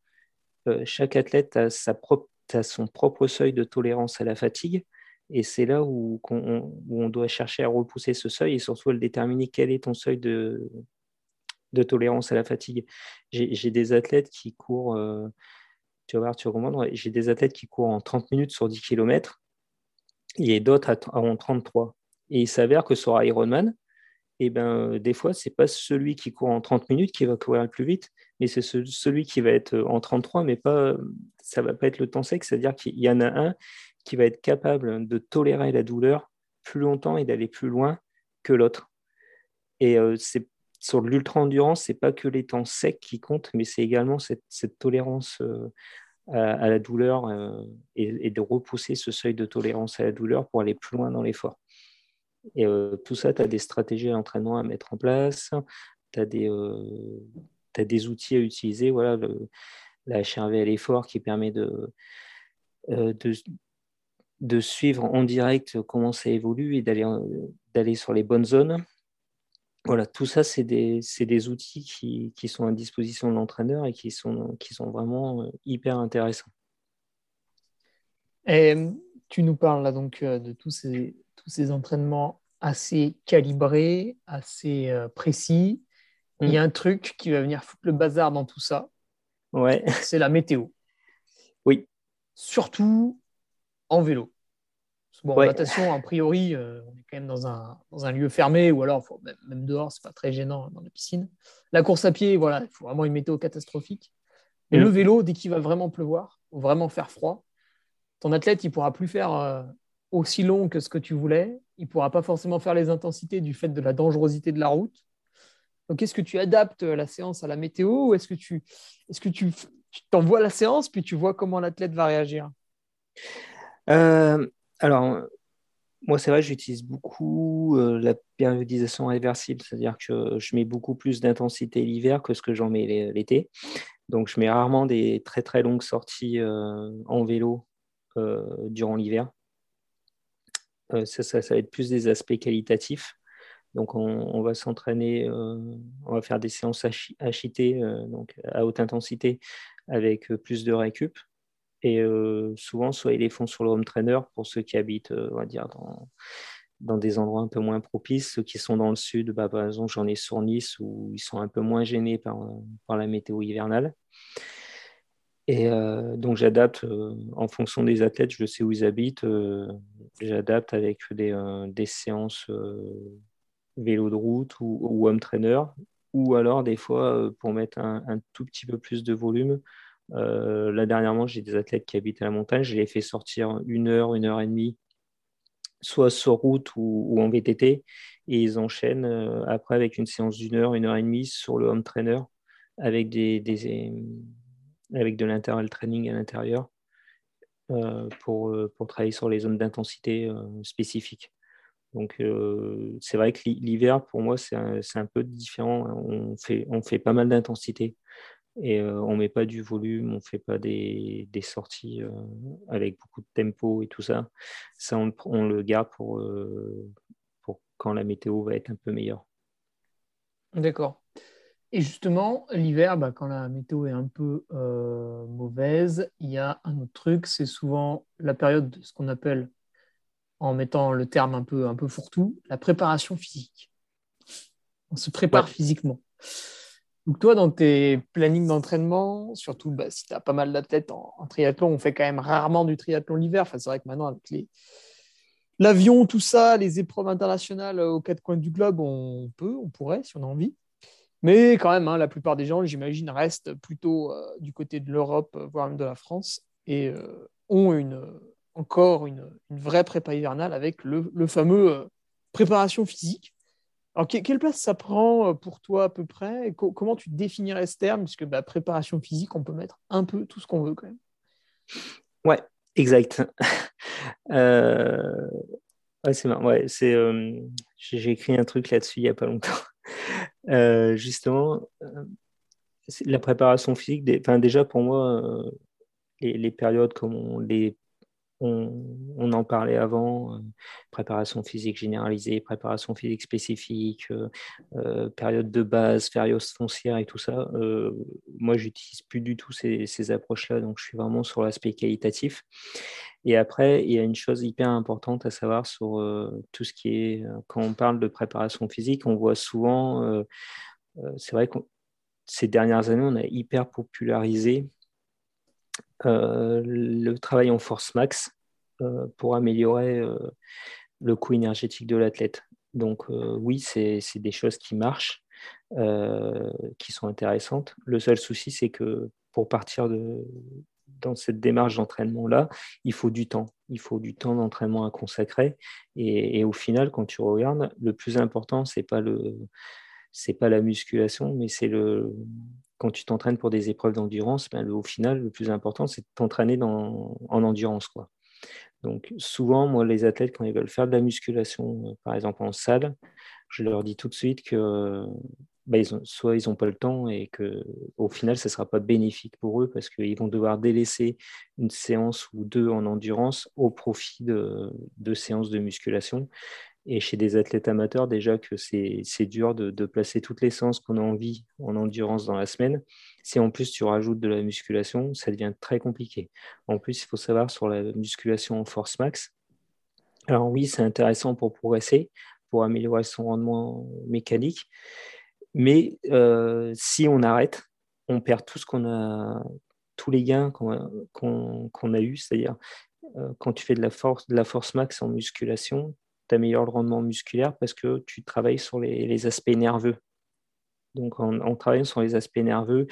Euh, chaque athlète a, son propre seuil de tolérance à la fatigue. Et c'est là où on, doit chercher à repousser ce seuil et surtout à le déterminer quel est ton seuil de, de tolérance à la fatigue. J'ai des athlètes qui courent, euh, tu vas voir, tu j'ai des athlètes qui courent en 30 minutes sur 10 km et d'autres en 33. Et il s'avère que sur Ironman, eh ben, euh, des fois, ce n'est pas celui qui court en 30 minutes qui va courir le plus vite, mais c'est celui qui va être euh, en 33, mais pas, ça ne va pas être le temps sec, c'est-à-dire qu'il y en a un qui va être capable de tolérer la douleur plus longtemps et d'aller plus loin que l'autre. Et euh, sur l'ultra-endurance, ce n'est pas que les temps secs qui comptent, mais c'est également cette, tolérance à, la douleur et, de repousser ce seuil de tolérance à la douleur pour aller plus loin dans l'effort. Et tout ça, tu as des stratégies d'entraînement à mettre en place, tu as, as, des outils à utiliser. Voilà, la HRV à l'effort qui permet de, de, de, suivre en direct comment ça évolue et d'aller sur les bonnes zones. Voilà, tout ça, c'est des, des, outils qui, qui, sont à disposition de l'entraîneur et qui sont, qui sont vraiment euh, hyper intéressants. Tu nous parles là donc euh, de tous ces, tous ces entraînements assez calibrés, assez euh, précis. Il y a mm. un truc qui va venir foutre le bazar dans tout ça. Ouais. C'est la météo. Oui. Surtout en vélo. Bon, en natation, a priori, euh, on est quand même dans un, dans un lieu fermé ou alors même, même, dehors, c'est pas très gênant dans la piscine. La course à pied, voilà, il faut vraiment une météo catastrophique. Mais mm. le vélo, dès qu'il va vraiment pleuvoir, ou vraiment faire froid, ton athlète, il pourra plus faire euh, aussi long que ce que tu voulais. Il pourra pas forcément faire les intensités du fait de la dangerosité de la route. Donc, est-ce que tu adaptes la séance à la météo ou est-ce que tu est-ce que tu t'envoies la séance puis tu vois comment l'athlète va réagir? Euh, alors, moi, c'est vrai, j'utilise beaucoup euh, la périodisation réversible, c'est-à-dire que je mets beaucoup plus d'intensité l'hiver que ce que j'en mets l'été. Donc, je mets rarement des très très longues sorties euh, en vélo euh, durant l'hiver. Ça, ça, va être plus des aspects qualitatifs. Donc, on, va s'entraîner, on va faire des séances HIT, donc à haute intensité, avec plus de récup. Et euh, souvent, soit ils les font sur le home trainer pour ceux qui habitent, euh, on va dire, dans, des endroits un peu moins propices. Ceux qui sont dans le sud, bah, par exemple, j'en ai sur Nice où ils sont un peu moins gênés par la météo hivernale. Et euh, donc, j'adapte en fonction des athlètes, je sais où ils habitent, j'adapte avec des, séances vélo de route ou, home trainer, ou alors des fois pour mettre un, tout petit peu plus de volume euh, là, dernièrement, j'ai des athlètes qui habitent à la montagne. Je les ai fait sortir une heure, une heure et demie, soit sur route ou, en VTT. Et ils enchaînent euh, après avec une séance d'une heure, une heure et demie sur le home trainer avec, des, avec de l'intervalle training à l'intérieur euh, pour, pour travailler sur les zones d'intensité spécifiques. Donc, c'est vrai que l'hiver, pour moi, c'est un, un, peu différent. On fait, on fait pas mal d'intensité et euh, on ne met pas du volume, on ne fait pas des, sorties euh, avec beaucoup de tempo et tout ça. Ça, on, le garde pour, euh, pour quand la météo va être un peu meilleure. D'accord. Et justement, l'hiver, bah, quand la météo est un peu mauvaise, il y a un autre truc, c'est souvent la période de ce qu'on appelle, en mettant le terme un peu, un peu fourre-tout, la préparation physique. On se prépare physiquement. Donc toi, dans tes plannings d'entraînement, surtout bah, si tu as pas mal d'athlètes en, triathlon, on fait quand même rarement du triathlon l'hiver. Enfin, c'est vrai que maintenant, avec l'avion, tout ça, les épreuves internationales aux quatre coins du globe, on peut, on pourrait, si on a envie. Mais quand même, hein, la plupart des gens, j'imagine, restent plutôt euh, du côté de l'Europe, euh, voire même de la France, et euh, ont une, encore une, vraie prépa hivernale avec le, fameux préparation physique alors, quelle place ça prend pour toi à peu près? Comment tu définirais ce terme? Puisque bah, préparation physique, on peut mettre un peu tout ce qu'on veut quand même. Ouais, exact. Ouais, c'est. Ouais, J'ai écrit un truc là-dessus il n'y a pas longtemps. Euh, justement, la préparation physique, enfin, déjà pour moi, les, les, périodes comme on les on, en parlait avant, euh, préparation physique généralisée, préparation physique spécifique, euh, euh, période de base, période foncière et tout ça. moi, j'utilise plus du tout ces, approches-là, donc je suis vraiment sur l'aspect qualitatif. Et après, il y a une chose hyper importante à savoir sur tout ce qui est, quand on parle de préparation physique, on voit souvent, c'est vrai que ces dernières années, on a hyper popularisé euh, le travail en force max euh, pour améliorer euh, le coût énergétique de l'athlète. Donc oui, c'est des choses qui marchent, qui sont intéressantes. Le seul souci, c'est que pour partir de, dans cette démarche d'entraînement-là, il faut du temps. Il faut du temps d'entraînement à consacrer. Et, au final, quand tu regardes, le plus important, c'est pas le c'est pas la musculation, mais c'est le quand tu t'entraînes pour des épreuves d'endurance, ben, au final, le plus important, c'est de t'entraîner en endurance. Quoi. Donc souvent, moi, les athlètes, quand ils veulent faire de la musculation, euh, par exemple en salle, je leur dis tout de suite que bah, soit ils n'ont pas le temps et que au final, ce ne sera pas bénéfique pour eux parce qu'ils vont devoir délaisser une séance ou deux en endurance au profit de, de séances de musculation. Et chez des athlètes amateurs, déjà que c'est dur de, placer toutes les séances qu'on a envie en endurance dans la semaine. Si en plus tu rajoutes de la musculation, ça devient très compliqué. En plus, il faut savoir sur la musculation en force max. Alors oui, c'est intéressant pour progresser, pour améliorer son rendement mécanique. Mais euh, si on arrête, on perd tout ce qu'on a, tous les gains qu'on a, eu, c'est-à-dire euh, quand tu fais de la force, de la force max en musculation, tu améliores le rendement musculaire parce que tu travailles sur les, aspects nerveux. Donc, en, travaillant sur les aspects nerveux,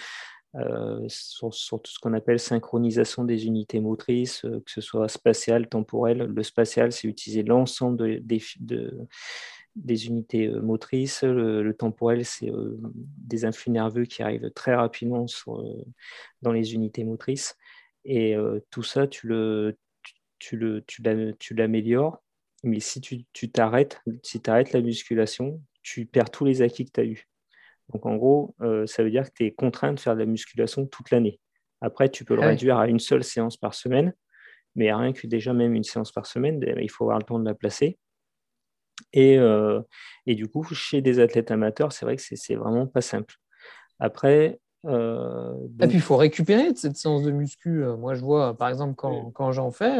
euh, sur, tout ce qu'on appelle synchronisation des unités motrices, euh, que ce soit spatial, temporel. Le spatial, c'est utiliser l'ensemble des unités euh, motrices. Le, temporel, c'est des influx nerveux qui arrivent très rapidement dans les unités motrices. Et tout ça, tu l'améliores mais si tu t'arrêtes, si tu arrêtes la musculation, tu perds tous les acquis que tu as eus. Donc en gros, euh, ça veut dire que tu es contraint de faire de la musculation toute l'année. Après, tu peux le ah réduire à une seule séance par semaine, mais rien que déjà même une séance par semaine, ben, il faut avoir le temps de la placer. Et, euh, et du coup, chez des athlètes amateurs, c'est vrai que c'est vraiment pas simple. Après. Euh, Et puis, il faut récupérer de cette séance de muscu. Moi, je vois, par exemple, quand, quand j'en fais,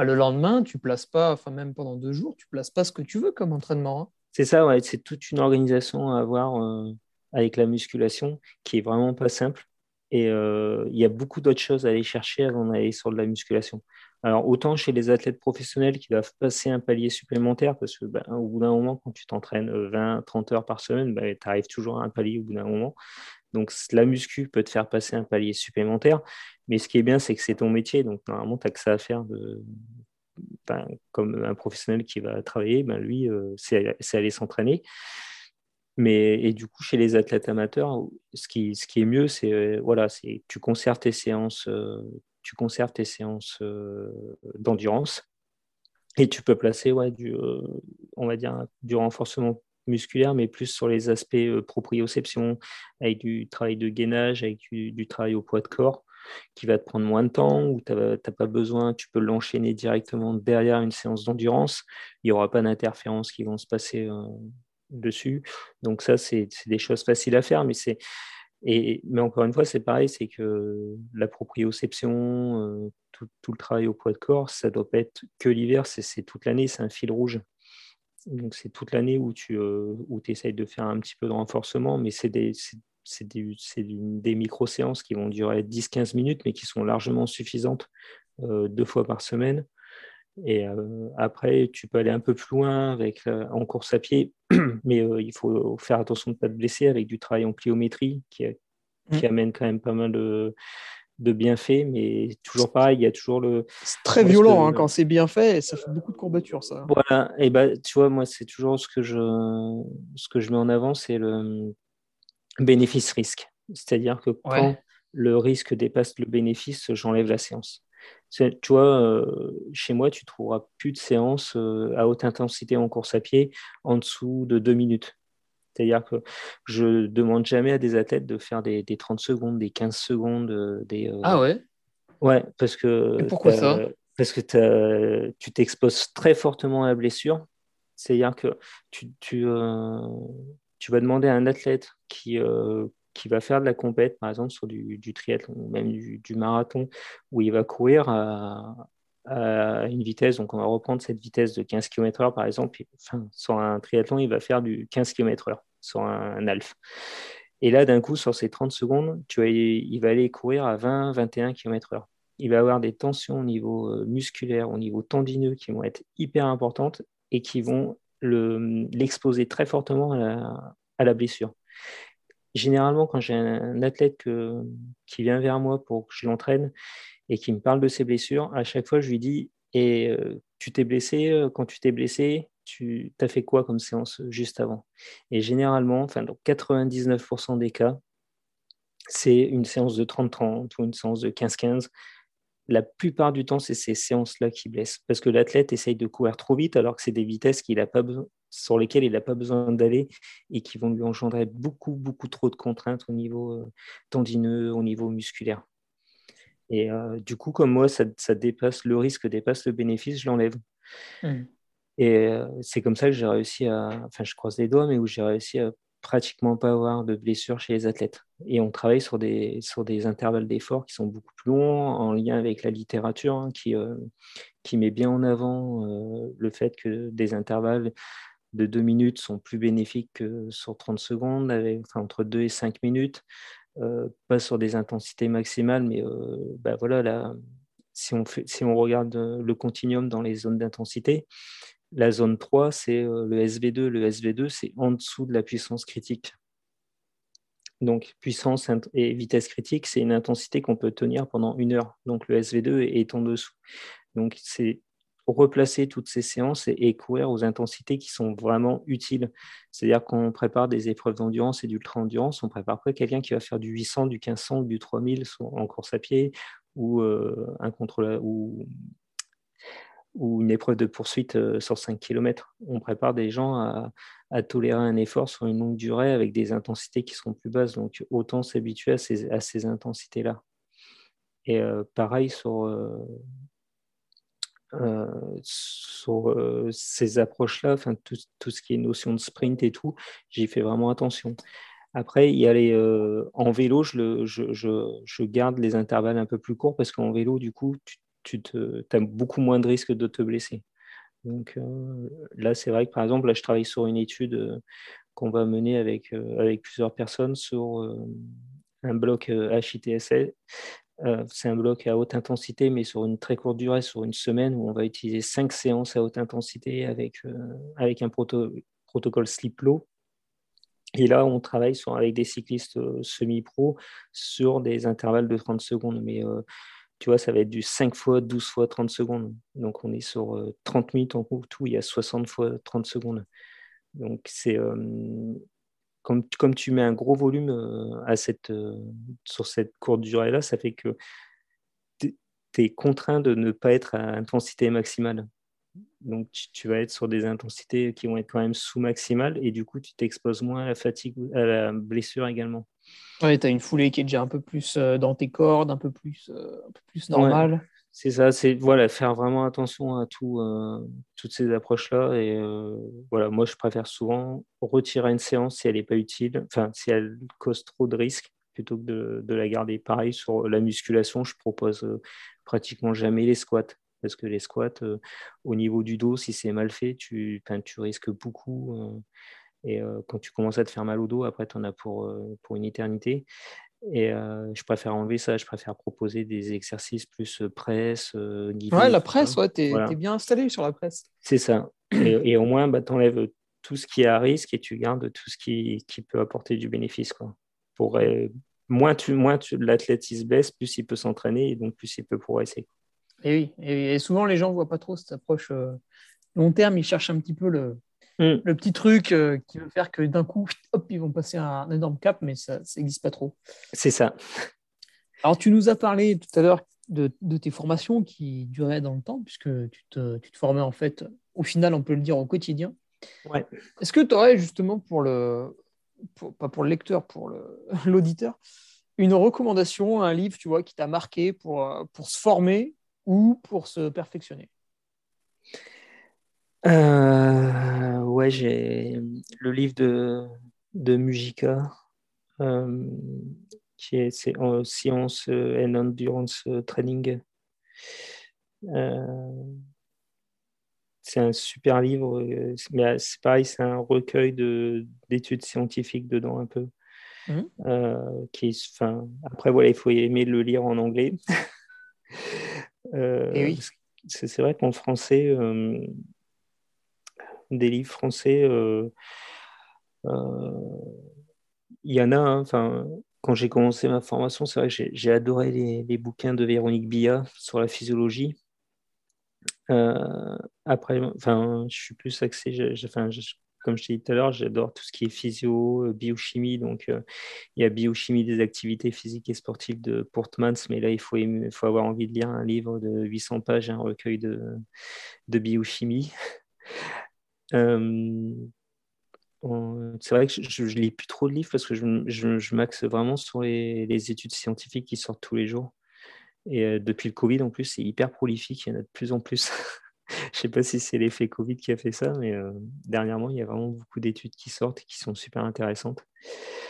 ah, le lendemain, tu places pas, enfin même pendant deux jours, tu places pas ce que tu veux comme entraînement. Hein. C'est ça, ouais, c'est toute une organisation à avoir euh, avec la musculation qui est vraiment pas simple. Et euh, il y a beaucoup d'autres choses à aller chercher avant d'aller sur de la musculation. Alors, autant chez les athlètes professionnels qui doivent passer un palier supplémentaire, parce que ben, au bout d'un moment, quand tu t'entraînes 20, 30 heures par semaine, ben, tu arrives toujours à un palier au bout d'un moment. Donc, la muscu peut te faire passer un palier supplémentaire. Mais ce qui est bien, c'est que c'est ton métier. Donc, normalement, tu n'as que ça à faire. Comme un professionnel qui va travailler, ben, lui, euh, c'est aller s'entraîner. Mais, et du coup, chez les athlètes amateurs, ce qui, est mieux, c'est euh, voilà, tu conserves tes séances, euh, tu conserves tes séances d'endurance et tu peux placer ouais, du, on va dire, du renforcement musculaire, mais plus sur les aspects euh, proprioception, avec du travail de gainage, avec du, travail au poids de corps, qui va te prendre moins de temps, ou tu n'as pas besoin, tu peux l'enchaîner directement derrière une séance d'endurance. Il n'y aura pas d'interférences qui vont se passer euh, dessus. Donc ça, c'est des choses faciles à faire, mais. Et, mais encore une fois, c'est pareil, c'est que la proprioception, euh, tout, le travail au poids de corps, ça doit pas être que l'hiver, c'est toute l'année, c'est un fil rouge. Donc, c'est toute l'année où tu euh, où essayes de faire un petit peu de renforcement, mais c'est des, des, des micro-séances qui vont durer 10-15 minutes, mais qui sont largement suffisantes euh, deux fois par semaine. Et euh, après, tu peux aller un peu plus loin avec, en course à pied, mais il faut faire attention de ne pas te blesser avec du travail en pliométrie qui, qui mmh. amène quand même pas mal de, de bien fait, mais toujours pareil, il y a toujours le. C'est très violent hein, quand c'est bien fait, et ça fait beaucoup de courbatures, ça. Voilà, et bah, tu vois, moi, c'est toujours ce que je, ce que je mets en avant, c'est le bénéfice-risque. C'est-à-dire que quand le risque dépasse le bénéfice, j'enlève la séance. Tu vois, euh, chez moi, tu trouveras plus de séances euh, à haute intensité en course à pied en dessous de deux minutes. C'est-à-dire que je demande jamais à des athlètes de faire des, 30 secondes, des 15 secondes. Euh, des, euh, Ah ouais? Ouais, parce que. pourquoi ça? Parce que tu t'exposes très fortement à la blessure. C'est-à-dire que tu, tu, euh, tu, vas demander à un athlète qui, qui va faire de la compète, par exemple sur du, triathlon, même du, marathon, où il va courir à, une vitesse, donc on va reprendre cette vitesse de 15 km/h par exemple, enfin, sur un triathlon, il va faire du 15 km/h sur un, alf. Et là, d'un coup, sur ces 30 secondes, il va aller courir à 20-21 km/h. Il va avoir des tensions au niveau euh, musculaire, au niveau tendineux qui vont être hyper importantes et qui vont l'exposer très fortement à la, blessure. Généralement, quand j'ai un, athlète qui vient vers moi pour que je l'entraîne et qui me parle de ses blessures, à chaque fois, je lui dis Et euh, tu t'es blessé euh, quand tu t'es blessé tu as fait quoi comme séance juste avant? Et généralement, enfin, dans 99% des cas, c'est une séance de 30-30 ou une séance de 15-15. La plupart du temps, c'est ces séances-là qui blessent. Parce que l'athlète essaye de courir trop vite alors que c'est des vitesses qu'il a pas besoin, sur lesquelles il n'a pas besoin d'aller et qui vont lui engendrer beaucoup, beaucoup trop de contraintes au niveau euh, tendineux, au niveau musculaire. Et euh, du coup, comme moi, ça, dépasse, le risque dépasse le bénéfice, je l'enlève. Mmh. Et euh, c'est comme ça que j'ai réussi à, enfin, je croise les doigts, mais où j'ai réussi à pratiquement pas avoir de blessures chez les athlètes. Et on travaille sur des, sur des intervalles d'effort qui sont beaucoup plus longs, en lien avec la littérature, hein, qui, qui met bien en avant le fait que des intervalles de 2 minutes sont plus bénéfiques que sur 30 secondes, avec, entre 2 et 5 minutes, euh, pas sur des intensités maximales, mais euh, bah voilà, là, si, on fait, si on regarde euh, le continuum dans les zones d'intensité, la zone 3, c'est le SV2. Le SV2, c'est en dessous de la puissance critique. Donc, puissance et vitesse critique, c'est une intensité qu'on peut tenir pendant une heure. Donc, le SV2 est en dessous. Donc, c'est replacer toutes ces séances et, courir aux intensités qui sont vraiment utiles. C'est-à-dire qu'on prépare des épreuves d'endurance et d'ultra-endurance, on prépare pas quelqu'un qui va faire du 800, du 1500 ou du 3000 en course à pied ou euh, un contrôle ou, ou une épreuve de poursuite euh, sur 5 km. On prépare des gens à, tolérer un effort sur une longue durée avec des intensités qui seront plus basses. Donc autant s'habituer à ces, intensités-là. Et euh, pareil sur, euh, ces approches-là, enfin, tout, ce qui est notion de sprint et tout, j'y fais vraiment attention. Après, y a les, en vélo, je, je, je, garde les intervalles un peu plus courts parce qu'en vélo, du coup, tu, tu te, as beaucoup moins de risques de te blesser. Donc là, c'est vrai que par exemple, là, je travaille sur une étude qu'on va mener avec, avec plusieurs personnes sur un bloc HITSL euh, c'est un bloc à haute intensité, mais sur une très courte durée, sur une semaine, où on va utiliser cinq séances à haute intensité avec, euh, avec un protocole slip low. Et là, on travaille avec des cyclistes euh, semi-pro sur des intervalles de 30 secondes. Mais tu vois, ça va être du 5 fois 12 fois 30 secondes. Donc, on est sur 30 minutes en tout, il y a 60 fois 30 secondes. Donc, c'est comme, comme, tu mets un gros volume euh, euh, sur cette courte durée-là, ça fait que tu es contraint de ne pas être à intensité maximale. Donc, tu, vas être sur des intensités qui vont être quand même sous-maximales et du coup, tu t'exposes moins à la fatigue, à la blessure également. Oui, tu as une foulée qui est déjà un peu plus euh, dans tes cordes, un peu plus, un peu plus normale. C'est ça, c'est voilà, faire vraiment attention à tout, euh, toutes ces approches-là. Et euh, voilà, moi, je préfère souvent retirer une séance si elle n'est pas utile, enfin, si elle cause trop de risques, plutôt que de, de la garder. Pareil, sur la musculation, je propose euh, pratiquement jamais les squats. Parce que les squats, au niveau du dos, si c'est mal fait, tu, tu risques beaucoup. et quand tu commences à te faire mal au dos, après, tu en as pour, pour une éternité. Et euh, je préfère enlever ça, je préfère proposer des exercices plus euh, presse. Euh, ouais, la presse, ouais, tu es, bien installé sur la presse. C'est ça. et, au moins, bah, tu enlèves tout ce qui est à risque et tu gardes tout ce qui, qui peut apporter du bénéfice. Quoi. Pour, moins tu, moins tu, l'athlète se baisse, plus il peut s'entraîner et donc plus il peut progresser. Et oui, et, souvent les gens ne voient pas trop cette approche long terme, ils cherchent un petit peu le, Mm. Le petit truc euh, qui veut faire que d'un coup, hop, ils vont passer un, énorme cap, mais ça n'existe pas trop. C'est ça. Alors, tu nous as parlé tout à l'heure de, tes formations qui duraient dans le temps, puisque tu te, tu te, formais en fait, au final, on peut le dire, au quotidien. Ouais. Est-ce que tu aurais justement pour le, pas pour le lecteur, pour l'auditeur, une recommandation, un livre, tu vois, qui t'a marqué pour, pour se former ou pour se perfectionner euh, ouais, j'ai le livre de, de Mujica, euh, qui est, c'est en Science and Endurance Training. Euh, c'est un super livre, mais c'est pareil, c'est un recueil de, d'études scientifiques dedans un peu. Mmh. qui enfin, après, voilà, il faut aimer le lire en anglais. Et oui. c'est, vrai qu'en français, des livres français, euh, euh, il y en a. Hein, quand j'ai commencé ma formation, c'est vrai que j'ai adoré les, bouquins de Véronique Billa sur la physiologie. après, enfin, je suis plus axé, enfin, comme je t'ai dit tout à l'heure, j'adore tout ce qui est physio, biochimie. Donc, il y a biochimie des activités physiques et sportives de Portmans, mais là, il faut, il faut avoir envie de lire un livre de 800 pages, un recueil de, de biochimie. c'est vrai que je, ne lis plus trop de livres parce que je, je, m'axe vraiment sur les, les, études scientifiques qui sortent tous les jours. Et depuis le Covid, en plus, c'est hyper prolifique, il y en a de plus en plus. je sais pas si c'est l'effet Covid qui a fait ça, mais dernièrement, il y a vraiment beaucoup d'études qui sortent et qui sont super intéressantes.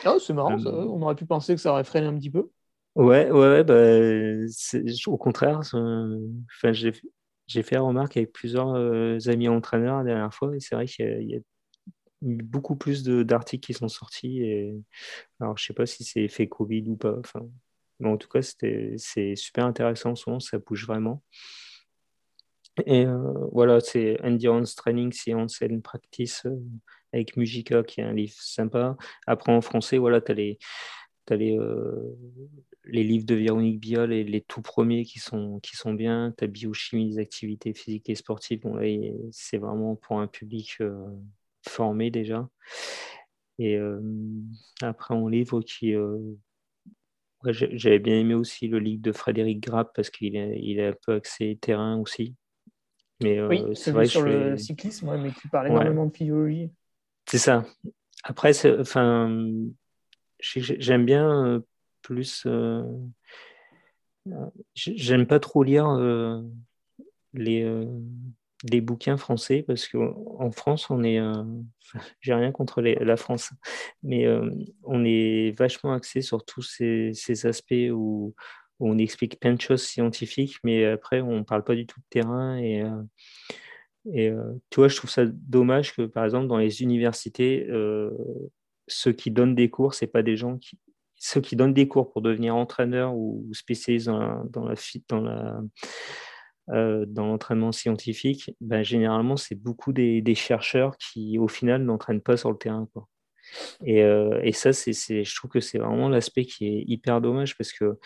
Ah, c'est marrant, on aurait pu penser que ça aurait freiné un petit peu. Ouais, ouais, bah, au contraire, enfin, j'ai fait la remarque avec plusieurs amis entraîneurs la dernière fois, et c'est vrai qu'il y, a beaucoup plus d'articles qui sont sortis. Et... Alors, je sais pas si c'est effet Covid ou pas. Enfin, mais en tout cas, c'est super intéressant en ce moment, ça bouge vraiment. Et euh, voilà, c'est Endurance Training, Science and Practice euh, avec Mujica, qui est un livre sympa. Après, en français, voilà, tu as les, as les, euh, les livres de Véronique Biol, et les tout premiers qui sont, qui sont bien. Tu as Biochimie des activités physiques et sportives. Bon, c'est vraiment pour un public formé déjà. Et après, en livre qui j'avais bien aimé aussi le livre de Frédéric Grapp parce qu'il il est un peu axé terrain aussi. Mais, oui, euh, c'est vrai sur le cyclisme, mais qui parle énormément de physiologie. C'est ça. Après, enfin, j'aime bien euh, plus. Euh, j'aime pas trop lire les, des bouquins français parce qu'en France, on est, euh, j'ai rien contre la France, mais euh, on est vachement axé sur tous ces, ces aspects où, on explique plein de choses scientifiques, mais après, on ne parle pas du tout de terrain. Et, euh, et tu vois, je trouve ça dommage que, par exemple, dans les universités, ceux qui donnent des cours, c'est pas des gens qui, ceux qui donnent des cours pour devenir entraîneur ou spécialistes dans la, dans dans euh, l'entraînement scientifique, ben, généralement, c'est beaucoup des, chercheurs qui, au final, n'entraînent pas sur le terrain. Quoi. Et, euh, et, ça, c'est, je trouve que c'est vraiment l'aspect qui est hyper dommage parce que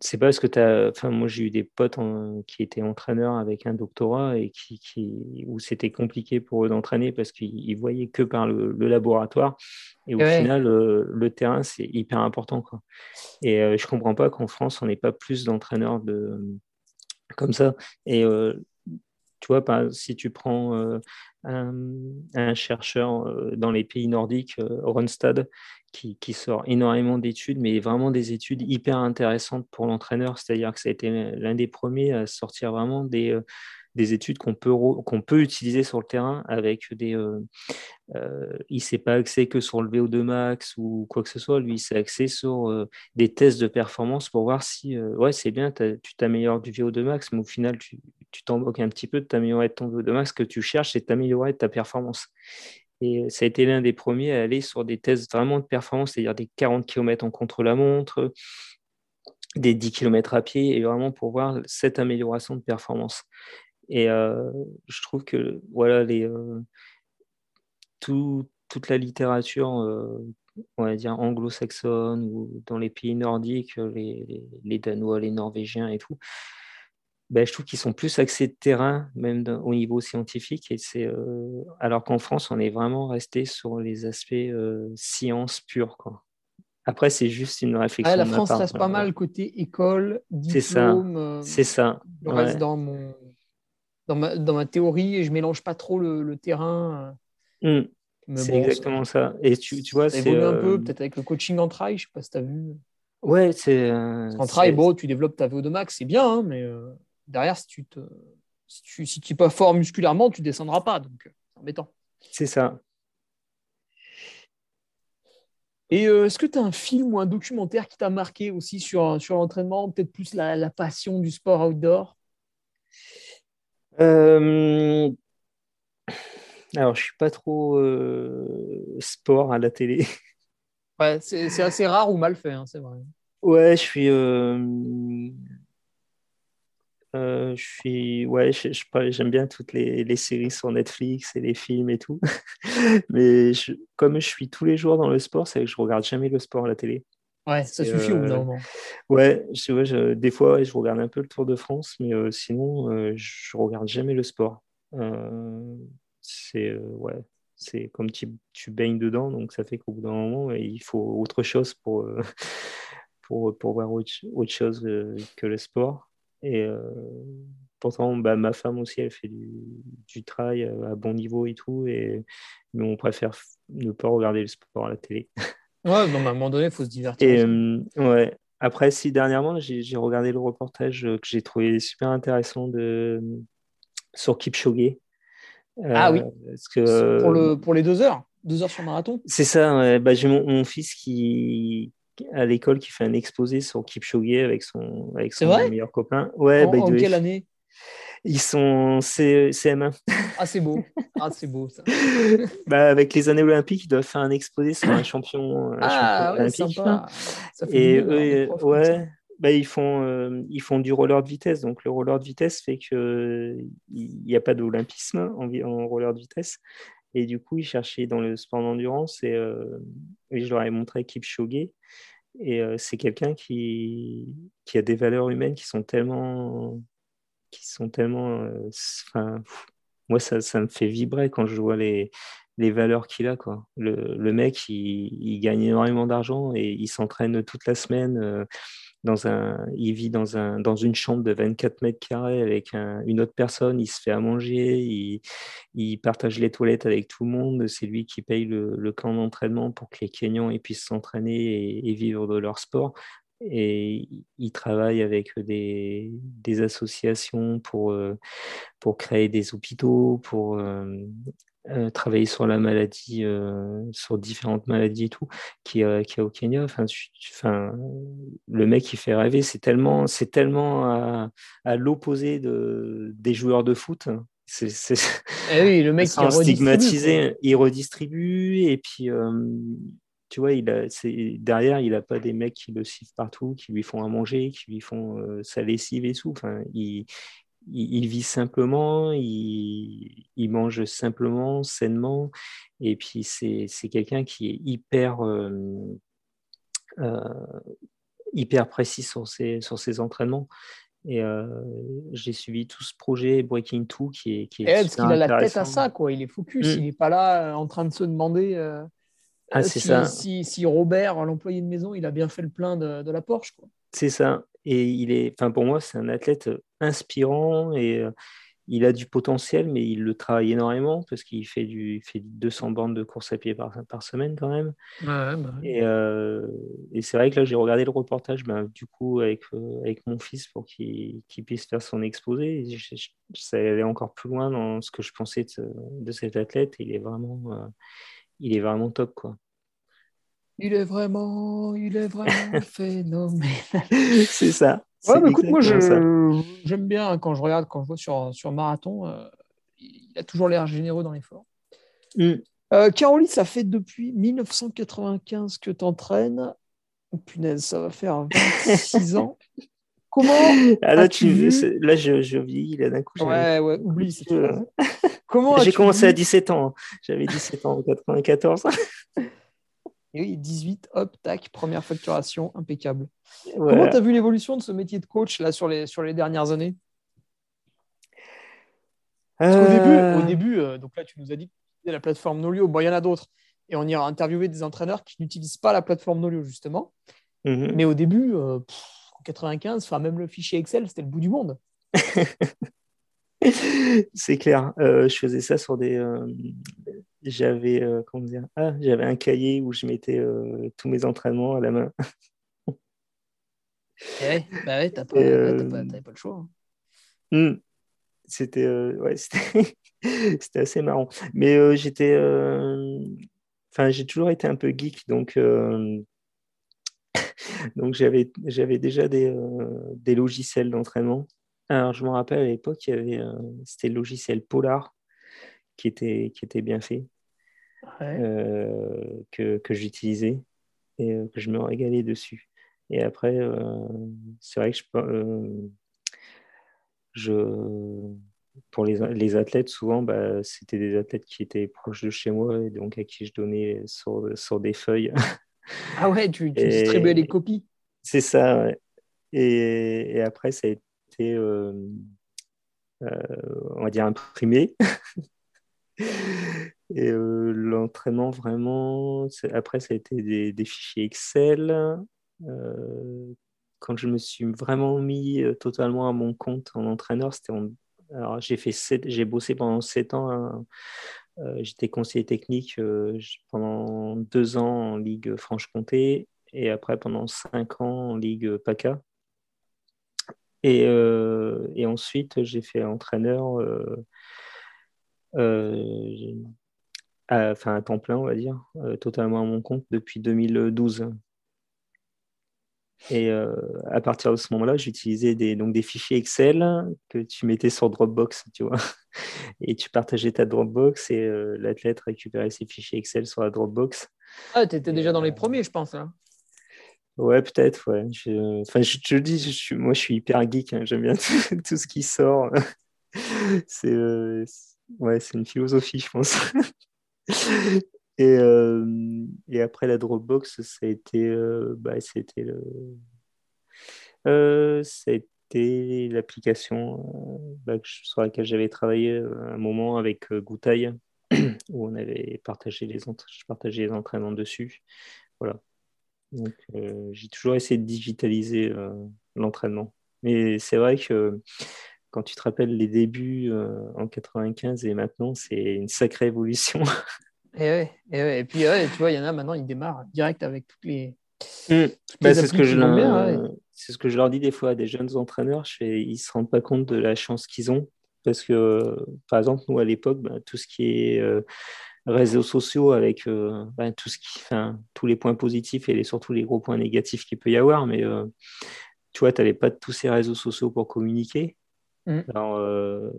c'est pas parce que tu as. Enfin, moi, j'ai eu des potes qui étaient entraîneurs avec un doctorat et qui, qui où c'était compliqué pour eux d'entraîner parce qu'ils voyaient que par le, laboratoire. Et au final, euh, le, terrain, c'est hyper important. Quoi. Et je comprends pas qu'en France, on n'ait pas plus d'entraîneurs de comme ça. Et euh, tu vois, si tu prends euh, un, chercheur euh, dans les pays nordiques, Ronstad, qui, qui, sort énormément d'études, mais vraiment des études hyper intéressantes pour l'entraîneur, c'est-à-dire que ça a été l'un des premiers à sortir vraiment des, des études qu'on peut, qu'on peut utiliser sur le terrain avec des. Euh, euh, il ne s'est pas axé que sur le VO2 max ou quoi que ce soit. Lui, il s'est axé sur euh, des tests de performance pour voir si, ouais, c'est bien, tu t'améliores du VO2 max, mais au final, tu, tu t'en moques un petit peu de t'améliorer de ton VO2 max. Ce que tu cherches, c'est t'améliorer ta performance. Et ça a été l'un des premiers à aller sur des tests vraiment de performance, c'est-à-dire des 40 km en contre-la-montre, des 10 km à pied, et vraiment pour voir cette amélioration de performance. Et euh, je trouve que voilà, les, euh, tout, toute la littérature, euh, on va dire anglo-saxonne ou dans les pays nordiques, les, les, Danois, les Norvégiens et tout, ben, je trouve qu'ils sont plus axés de terrain, même au niveau scientifique. Et c'est, alors qu'en France, on est vraiment resté sur les aspects science pure. Quoi. Après, c'est juste une réflexion. la France reste pas mal côté école, diplôme. C'est ça. C'est ça. reste dans mon dans ma, dans ma théorie et je mélange pas trop le, le terrain. Hmm. C'est exactement ça. Et tu, tu vois, c'est. un peu, euh, peut-être avec le coaching en trail, je sais pas si tu as vu. Ouais, c'est. Euh, en trail, bon, tu développes ta VO2 max, c'est bien, hein, mais euh, derrière, si tu te. Si tu si n'es pas fort musculairement, tu descendras pas, donc c'est embêtant. C'est ça. Et est-ce que tu as un film ou un documentaire qui t'a marqué aussi sur, sur l'entraînement, peut-être plus la, la, passion du sport outdoor? Euh, alors, je suis pas trop euh, sport à la télé. Ouais, c'est assez rare ou mal fait, hein, c'est vrai. Ouais, je suis. Euh, je suis. Ouais, j'aime bien toutes les, les, séries sur Netflix et les films et tout. Mais comme je suis tous les jours dans le sport, c'est que je regarde jamais le sport à la télé. Ouais, ça suffit au bout d'un moment. Ouais, je, des fois, je regarde un peu le Tour de France, mais sinon, je regarde jamais le sport. c'est ouais, c'est comme tu, tu, baignes dedans, donc ça fait qu'au bout d'un moment, il faut autre chose pour, pour, pour voir autre, chose que le sport. Et pourtant, bah, ma femme aussi, elle fait du, du, travail à bon niveau et tout, et, mais on préfère ne pas regarder le sport à la télé. Ouais, à un moment donné, il faut se divertir. Et, ouais. Après, si dernièrement, j'ai regardé le reportage que j'ai trouvé super intéressant de, sur Kipchoge. ah oui. Parce que, pour, le, pour les deux heures Deux heures sur marathon C'est ça. Bah, j'ai mon, mon, fils qui, à l'école qui fait un exposé sur Kipchoge avec son, avec son meilleur copain. Ouais, en, bah, quelle année? Ils sont CM1. Ah, c'est beau. Ah, c'est beau ça. bah, avec les années olympiques, ils doivent faire un exposé sur un champion, ah, ouais, Sympa. Ça fait Et eux, ouais. Bah, ils, font, euh, ils font du roller de vitesse. Donc, le roller de vitesse fait qu'il n'y a pas d'olympisme en, en, roller de vitesse. Et du coup, ils cherchaient dans le sport d'endurance et, euh, je leur ai montré Kipchoge. Et euh, c'est quelqu'un qui, qui a des valeurs humaines qui sont tellement. Qui sont tellement euh, moi, ça, me fait vibrer quand je vois les, valeurs qu'il a. Quoi. Le, mec, il, gagne énormément d'argent et il s'entraîne toute la semaine dans un, il vit dans, un, dans une chambre de 24 mètres carrés avec une autre personne, il se fait à manger, il, il, partage les toilettes avec tout le monde, c'est lui qui paye le, le camp d'entraînement pour que les Kenyans puissent s'entraîner et, vivre de leur sport. Et il travaille avec des, des associations pour, euh, pour créer des hôpitaux, pour euh, euh, travailler sur la maladie, sur différentes maladies et tout, qui, a au Kenya. Enfin, enfin, le mec qui fait rêver, c'est tellement, c'est tellement à, à l'opposé de, des joueurs de foot. C'est, eh oui, le mec qui stigmatisé, il redistribue et puis tu vois, il a, derrière, il n'a pas des mecs qui le siffent partout, qui lui font à manger, qui lui font sa lessive et tout. Enfin, il, il, vit simplement, il, mange simplement, sainement, et puis c'est quelqu'un qui est hyper, euh, euh, hyper précis sur ses, sur ses entraînements. Et euh, j'ai suivi tout ce projet Breaking Two qui est. Qui est parce qu'il a la tête à ça, quoi. Il est focus. Mm. Il n'est pas là en train de se demander ah, si, ça. Si, si, Robert, l'employé de maison, il a bien fait le plein de, de la Porsche. C'est ça. Et il est, enfin pour moi, c'est un athlète inspirant et euh, il a du potentiel, mais il le travaille énormément parce qu'il fait du fait 200 bandes de course à pied par, par semaine quand même. Bah et, euh, et c'est vrai que là, j'ai regardé le reportage ben, du coup avec, euh, avec mon fils pour qu'il puisse faire son exposé. Et ça allait encore plus loin dans ce que je pensais de, de cet athlète. il est vraiment, il est vraiment top. Quoi. Il est vraiment, il est vraiment phénoménal. c'est ça. Ouais, mais écoute, moi, j'aime bien quand je regarde, quand je vois sur, sur Marathon, euh, il a toujours l'air généreux dans l'effort. Mm. Euh, Caroline, ça fait depuis 1995 que tu entraînes. Oh, punaise, ça va faire 26 ans. Comment ah, là, tu vu... là, je, je vis là d'un coup. Ouais, ouais, oublie. Comment J'ai commencé à 17 ans. Hein. J'avais 17 ans en 94. Et oui, 18, hop, tac, première facturation, impeccable. Comment tu as vu l'évolution de ce métier de coach là, sur, les, sur les dernières années? Parce qu'au début, au euh. début euh, donc là, tu nous as dit que la plateforme Nolio. Bon, il y en a d'autres. Et on ira interviewer des entraîneurs qui n'utilisent pas la plateforme Nolio, justement. Mhm. Mais au début, euh, 95, même le fichier Excel, c'était le bout du monde. C'est clair. je faisais ça sur des, j'avais euh, comment dire ah, j'avais un cahier où je mettais euh, tous mes entraînements à la main. Eh bah ouais, t'as pas, euh, pas, pas, le choix. Hein. Hmm. C'était ouais, c'était assez marrant. Mais j'étais enfin j'ai toujours été un peu geek donc donc j'avais j'avais déjà des, des logiciels d'entraînement. Alors je me rappelle à l'époque il y avait c'était le logiciel Polar qui était, qui était bien fait. Euh, que, que j'utilisais et euh, que je me régalais dessus. Et après, euh, c'est vrai que je, je pour les, les, athlètes, souvent, bah, c'était des athlètes qui étaient proches de chez moi et donc à qui je donnais sur, sur des feuilles Ah ouais, tu, distribuais les copies. C'est ça, ouais. Et, après, ça a été, euh, on va dire, imprimé. et l'entraînement, vraiment, après, ça a été des, des fichiers Excel quand je me suis vraiment mis euh, totalement à mon compte en entraîneur, c'était alors j'ai fait j'ai bossé pendant sept ans. Hein. Euh, j'étais conseiller technique euh, pendant deux ans en Ligue Franche-Comté et après pendant cinq ans en Ligue PACA. Et, et ensuite, j'ai fait entraîneur à, enfin, à temps plein, on va dire, totalement à mon compte depuis 2012. Et euh, à partir de ce moment-là, j'utilisais des, donc des fichiers Excel que tu mettais sur Dropbox, tu vois. Et tu partageais ta Dropbox et euh, l'athlète récupérait ses fichiers Excel sur la Dropbox. Ah, tu étais déjà dans les euh, premiers, je pense. Là. Ouais, peut-être, ouais. Je, enfin, je te le dis, je suis, moi, je suis hyper geek. Hein. J'aime bien tout, ce qui sort. c'est ouais, une philosophie, je pense. Et, euh, et, après la Dropbox, ça a été, euh, bah, c'était euh, l'application bah, sur laquelle j'avais travaillé un moment avec Goutaille, où on avait partagé les, je partageais les entraînements dessus. Voilà. Donc, j'ai toujours essayé de digitaliser l'entraînement. Mais c'est vrai que quand tu te rappelles les débuts en 95 et maintenant, c'est une sacrée évolution. Et, et, puis, tu vois, il y en a maintenant, ils démarrent direct avec toutes les. Mmh. Bah, c'est ce, que je leur... ce que je leur dis des fois à des jeunes entraîneurs. Je fais... Ils ne se rendent pas compte de la chance qu'ils ont. Parce que, par exemple, nous, à l'époque, bah, tout ce qui est euh, réseaux sociaux, avec euh, bah, tout ce qui, enfin, tous les points positifs et surtout les gros points négatifs qu'il peut y avoir, mais euh, tu vois, tu n'avais pas tous ces réseaux sociaux pour communiquer. Mmh. Alors, euh,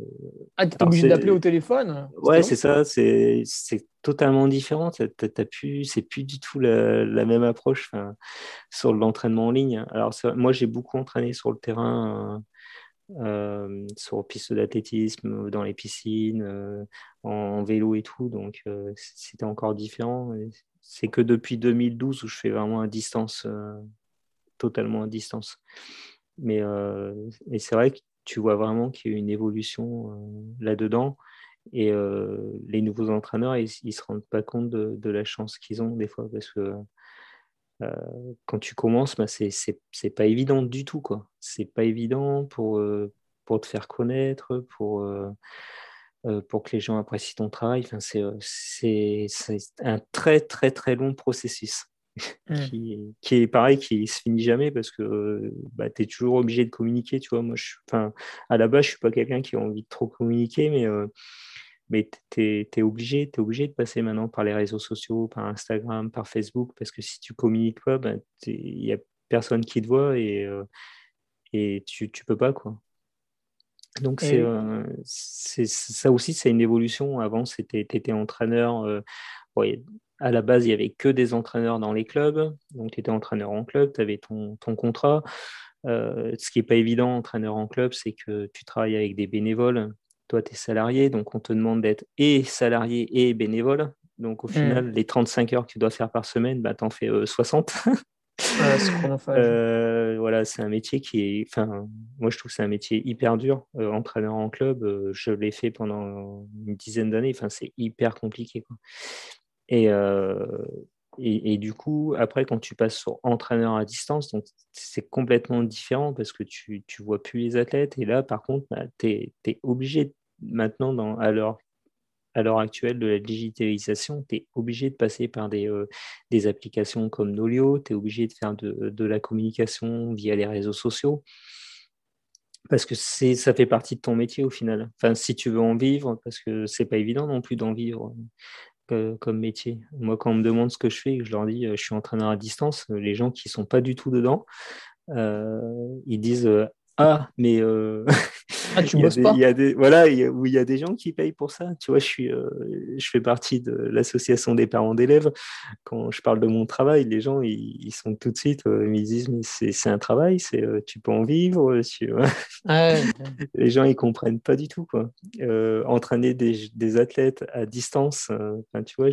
ah, tu es obligé d'appeler au téléphone Ouais, c'est ça, c'est totalement différent. C'est plus du tout la, la même approche sur l'entraînement en ligne. Alors, moi, j'ai beaucoup entraîné sur le terrain, euh, euh sur pistes d'athlétisme, dans les piscines, euh, en, vélo et tout, donc c'était encore différent. C'est que depuis 2012 où je fais vraiment à distance, totalement à distance. Mais, mais c'est vrai que tu vois vraiment qu'il y a une évolution euh, là-dedans. Et euh, les nouveaux entraîneurs, ils ne se rendent pas compte de, la chance qu'ils ont des fois parce que euh, quand tu commences, bah, c'est pas évident du tout. quoi. C'est pas évident pour, pour te faire connaître, pour, pour que les gens apprécient ton travail. Enfin, c'est un très, très, très long processus. Mmh. qui, est pareil, qui se finit jamais parce que bah, tu es toujours obligé de communiquer. Tu vois, moi, je, à la base, je suis pas quelqu'un qui a envie de trop communiquer, mais, euh, mais tu es, obligé, es obligé de passer maintenant par les réseaux sociaux, par Instagram, par Facebook, parce que si tu communiques pas, il bah, n'y a personne qui te voit et, euh, et tu, tu peux pas. quoi. Donc, euh, c'est ça aussi, c'est une évolution. Avant, tu étais entraîneur à la base, il n'y avait que des entraîneurs dans les clubs. Donc, tu étais entraîneur en club, tu avais ton, contrat. Euh, ce qui n'est pas évident, entraîneur en club, c'est que tu travailles avec des bénévoles. Toi, tu es salarié, donc on te demande d'être et salarié et bénévole. Donc, au mmh. final, les 35 heures que tu dois faire par semaine, bah, tu en fais 60. Euh, euh, voilà, c'est un métier qui est. Enfin, moi, je trouve que c'est un métier hyper dur. entraîneur en club, je l'ai fait pendant une dizaine d'années. Enfin, c'est hyper compliqué. Quoi. Euh, et, et, du coup, après, quand tu passes sur entraîneur à distance, c'est complètement différent parce que tu ne vois plus les athlètes. Et là, par contre, bah, tu es, obligé maintenant, dans, à l'heure à l'heure actuelle de la digitalisation, tu es obligé de passer par des, euh, des applications comme Nolio, tu es obligé de faire de, de, la communication via les réseaux sociaux, parce que ça fait partie de ton métier au final. Enfin, si tu veux en vivre, parce que c'est pas évident non plus d'en vivre comme métier. Moi, quand on me demande ce que je fais, je leur dis euh, je suis entraîneur à distance, les gens qui ne sont pas du tout dedans, euh, ils disent euh, Ah, mais euh, ah, tu bosses pas. Il y a des voilà, il y a, où il y a des gens qui payent pour ça. Tu vois, je suis, euh, je fais partie de l'association des parents d'élèves. Quand je parle de mon travail, les gens ils, sont tout de suite, euh, ils disent mais c'est un travail, c'est tu peux en vivre. Tu... les gens ils comprennent pas du tout quoi. entraîner des, des, athlètes à distance, tu vois,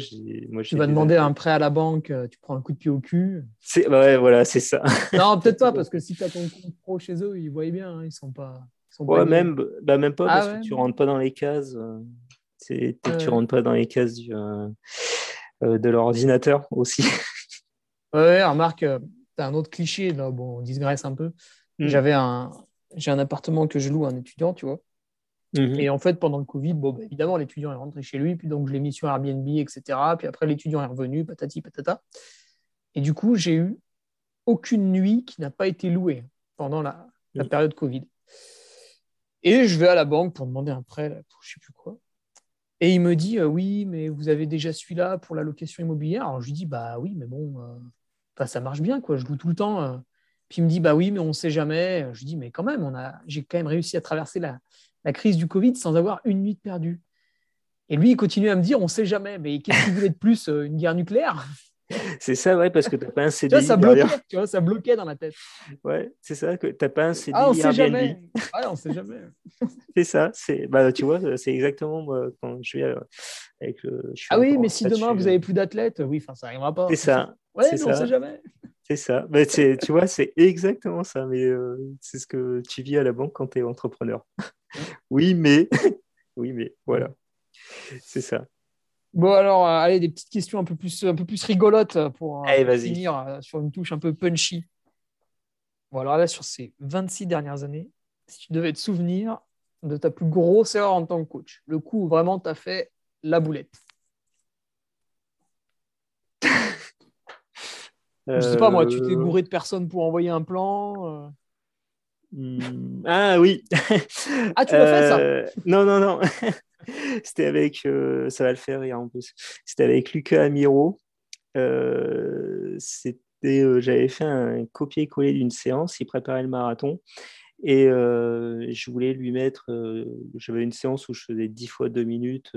moi tu vas demander un prêt à la banque, tu prends un coup de pied au cul. C'est ouais, voilà, c'est ça. Non, peut-être pas parce que si tu as ton compte pro chez eux, ils voient bien, hein, ils sont pas. sont ouais, même, bah, même pas, ah parce que tu rentres pas dans les cases. Euh, c'est, tu rentres pas dans les cases du, euh, euh, de l'ordinateur aussi. ouais, remarque, tu as un autre cliché, là, bon, on digresse un peu. Hmm. J'avais un, j'ai un appartement que je loue à un étudiant, tu vois. Mhm. Et en fait, pendant le Covid, bon, bah, évidemment, l'étudiant est rentré chez lui, puis donc je l'ai mis sur Airbnb, etc. Puis après, l'étudiant est revenu, patati patata. Et du coup, j'ai eu aucune nuit qui n'a pas été louée pendant la, la période Covid. Et je vais à la banque pour demander un prêt pour je sais plus quoi. Et il me dit euh, oui, mais vous avez déjà celui-là pour la location immobilière. Alors je lui dis bah oui, mais bon, euh, ça marche bien quoi. Je loue tout le temps. Euh. Puis il me dit bah oui, mais on ne sait jamais. Je lui dis mais quand même, on a, j'ai quand même réussi à traverser la, la, crise du Covid sans avoir une nuit perdue. Et lui, il continue à me dire on ne sait jamais. Mais qu'est-ce qu'il voulait de plus Une guerre nucléaire? C'est ça, ouais, parce que tu n'as pas un CDI. ça bloquait, tu vois, ça bloquait dans la tête. Ouais, c'est ça, que tu n'as pas un CDI. Ah, on sait jamais. Ah, on sait jamais. c'est ça, c'est, bah, tu vois, c'est exactement moi, quand je vais avec le. ah oui, mais si demain vous n'avez plus d'athlètes, oui, enfin, ça n'arrivera pas. C'est ça. Ouais, mais ça. on sait jamais. C'est ça. Mais tu vois, c'est exactement ça. Mais euh, c'est ce que tu vis à la banque quand tu es entrepreneur. oui, mais. oui, mais voilà. C'est ça. Bon, alors, euh, allez, des petites questions un peu plus, un peu plus rigolotes pour euh, finir euh, sur une touche un peu punchy. Bon, alors là, sur ces 26 dernières années, si tu devais te souvenir de ta plus grosse erreur en tant que coach, le coup où vraiment tu as fait la boulette. Je sais pas, moi, tu t'es gouré de personnes pour envoyer un plan hmm, Ah oui. ah, tu l'as fait ça? Non, non, non. C'était avec, euh, ça va le faire en plus. C'était avec Lucas Amiro. Euh, c'était, euh, j'avais fait un copier-coller d'une séance. Il préparait le marathon. Et je voulais lui mettre, j'avais une séance où je faisais 10 fois 2 minutes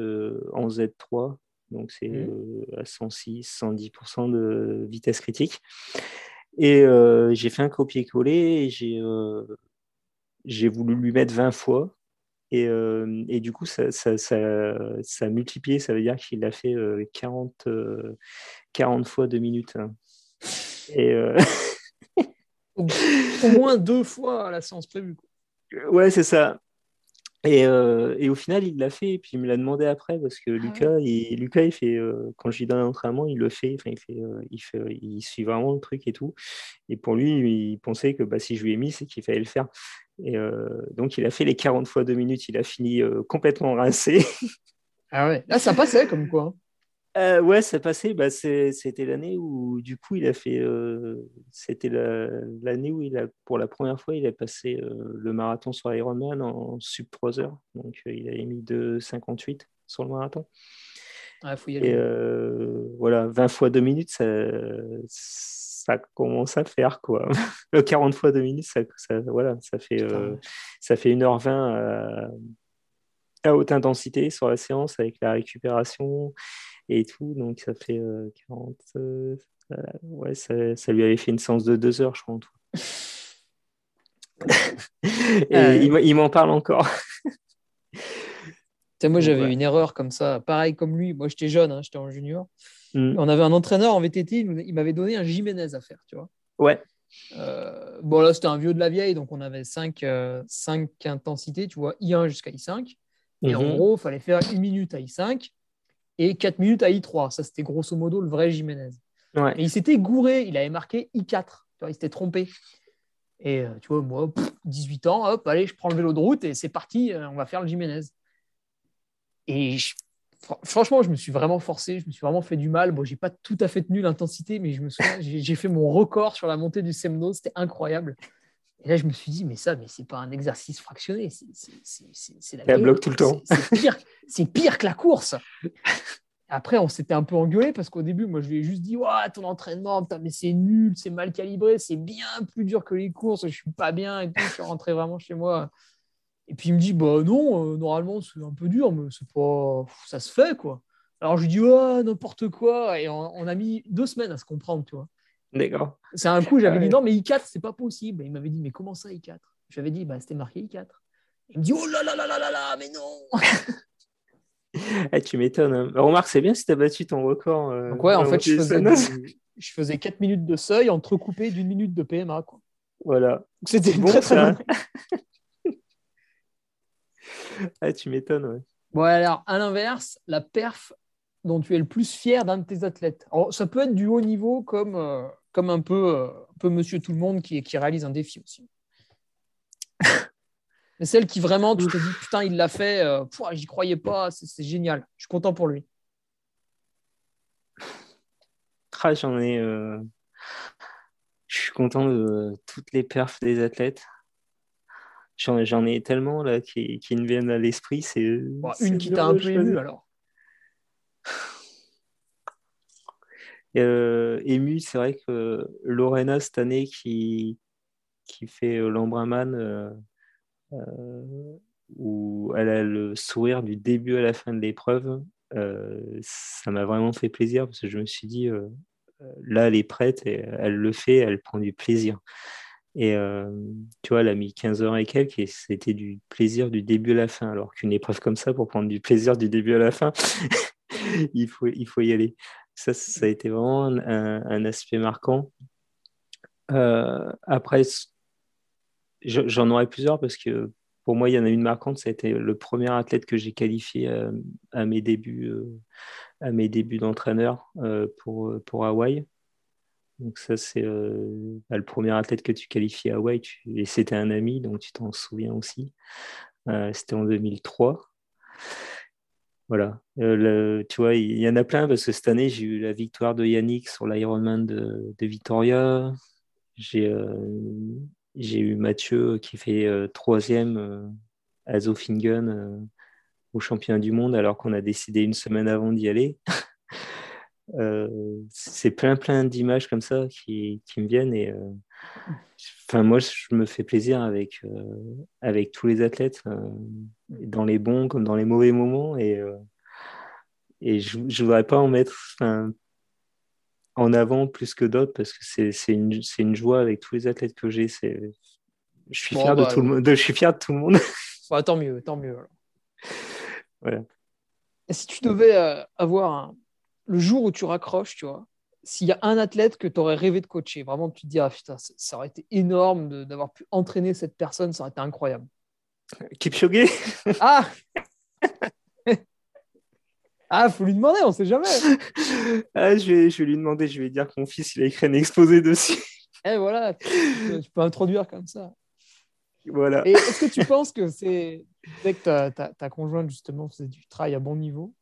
en Z3, donc c'est mmh. à 106, 110% de vitesse critique. Et j'ai fait un copier-coller et j'ai, j'ai voulu lui mettre 20 fois. Et, euh, et, du coup, ça, ça, ça, ça, a multiplié, ça veut dire qu'il a fait 40, euh, 40 euh, fois deux minutes. Hein. Et, au, moins deux fois à la séance prévue. Ouais, c'est ça. Et, et, au final, il l'a fait, et puis il me l'a demandé après, parce que ah Lucas, il, Lucas, il fait, quand je lui donne un entraînement, il le fait, il, fait, il, fait, il suit vraiment le truc et tout. Et pour lui, il pensait que bah, si je lui ai mis, c'est qu'il fallait le faire. Et euh, donc, il a fait les 40 fois 2 minutes. Il a fini euh, complètement rincé. ah ouais, là, ça passait comme quoi. Euh, ouais, ça passait. Bah, c'était l'année où, du coup, il a fait. c'était l'année où il a, pour la première fois, il a passé le marathon sur Ironman en sub 3 heures. Donc, il avait mis 2,58 sur le marathon. Ah, faut y aller. Et voilà, 20 fois 2 minutes, ça, ça commence à faire quoi. 40 fois 2 minutes, ça, voilà, ça fait, euh, ça fait 1h20 à, à, haute intensité sur la séance avec la récupération et tout. Donc ça fait 40. Euh, euh, ouais, ça, ça, lui avait fait une séance de 2 heures, je crois, en tout. et il, m'en parle encore. moi, j'avais une erreur comme ça, pareil comme lui. Moi, j'étais jeune, hein, j'étais en junior. Mm. On avait un entraîneur en VTT, il m'avait donné un Jiménez à faire, tu vois. Ouais. Euh, bon, là, c'était un vieux de la vieille, donc on avait 5, euh, intensités, tu vois, I1 jusqu'à I5. Et en mm-hmm. gros, il fallait faire une minute à I5 et 4 minutes à I3. Ça, c'était grosso modo le vrai Jiménez. Ouais. Et il s'était gouré, il avait marqué I4. Tu vois, il s'était trompé. Et euh, tu vois, moi, 18 ans, hop, allez, je prends le vélo de route et c'est parti, on va faire le Jiménez. Et je franchement, je me suis vraiment forcé, je me suis vraiment fait du mal. Bon, j'ai pas tout à fait tenu l'intensité, mais je me souviens, j'ai fait mon record sur la montée du Semno, c'était incroyable. Et là, je me suis dit, mais ça, mais c'est pas un exercice fractionné, c'est la bloque tout le temps. C'est pire, pire que la course. après, on s'était un peu engueulé parce qu'au début, moi, je lui ai juste dit Ouais, ton entraînement, mais c'est nul, c'est mal calibré, c'est bien plus dur que les courses, je suis pas bien et tout. Je suis rentré vraiment chez moi. Et puis, il me dit Bah non, euh, normalement, c'est un peu dur, mais c'est pas. Ça se fait, quoi. Alors, je lui dis Ouais, n'importe quoi. Et on, a mis deux semaines à se comprendre, tu vois. D'accord. C'est un coup, j'avais dit Non, mais I4, c'est pas possible. Et il m'avait dit Mais comment ça, I4 J'avais dit Bah, c'était marqué I4. Il me dit Oh là là là là là là, mais non Eh, tu m'étonnes. Hein. Remarque, c'est bien si tu as battu ton record. Euh, Donc, ouais, en fait, je faisais, je faisais 4 minutes de seuil entrecoupé d'une minute de PMA. Quoi. Voilà. C'était bon, très ah, tu m'étonnes, ouais. Bon, alors, à l'inverse, la perf dont tu es le plus fier d'un de tes athlètes. Alors, ça peut être du haut niveau comme, euh, comme un, peu, euh, un peu monsieur tout le monde qui, qui réalise un défi aussi. Mais celle qui vraiment, tu te dis, putain, il l'a fait, euh, j'y croyais pas, c'est génial. Je suis content pour lui. Ah, j'en ai. Euh, je suis content de toutes les perfs des athlètes. J'en ai tellement là qui, qui me viennent à l'esprit. C'est une qui t'a un peu ému alors. Euh, ému, c'est vrai que Lorena cette année qui, qui fait l'Embrunman, euh, où elle a le sourire du début à la fin de l'épreuve. Euh, ça m'a vraiment fait plaisir parce que je me suis dit, euh, là, elle est prête et elle le fait, elle prend du plaisir. Et tu vois, elle a mis 15 heures et quelques et c'était du plaisir du début à la fin. Alors qu'une épreuve comme ça, pour prendre du plaisir du début à la fin, il, faut, il faut y aller. Ça, ça a été vraiment un, aspect marquant. après, J'en aurais plusieurs parce que pour moi, il y en a une marquante. Ça a été le premier athlète que j'ai qualifié euh, à, mes débuts, euh, à mes débuts d'entraîneur euh, pour, pour Hawaï. Donc ça, c'est bah, le premier athlète que tu qualifies à Hawaï. Et c'était un ami, donc tu t'en souviens aussi. c'était en 2003. Voilà. tu vois, il y, en a plein parce que cette année, j'ai eu la victoire de Yannick sur l'Ironman de, de Vitoria. J'ai j'ai eu Mathieu qui fait euh, troisième euh, à Zofingen euh, au championnat du monde alors qu'on a décidé une semaine avant d'y aller. c'est plein plein d'images comme ça qui, qui, me viennent et enfin moi je me fais plaisir avec avec tous les athlètes dans les bons comme dans les mauvais moments et et je, ne voudrais pas en mettre en avant plus que d'autres parce que c'est une, une, joie avec tous les athlètes que j'ai. Je suis fier de bah, tout le monde. Je suis fier de tout le monde. tant mieux, tant mieux. Voilà. Et si tu devais euh, avoir le jour où tu raccroches, tu vois, s'il y a un athlète que tu aurais rêvé de coacher, vraiment tu te dis ah putain, ça aurait été énorme d'avoir pu entraîner cette personne, ça aurait été incroyable. Kipchoge? Ah Ah, faut lui demander, on sait jamais. ah, je, vais, je vais lui demander, je vais dire que mon fils, il a écrit un exposé dessus. Eh voilà, tu, peux introduire comme ça. Voilà. Et est-ce que tu penses que c'est. Dès que ta, ta, conjointe, justement, faisait du travail à bon niveau,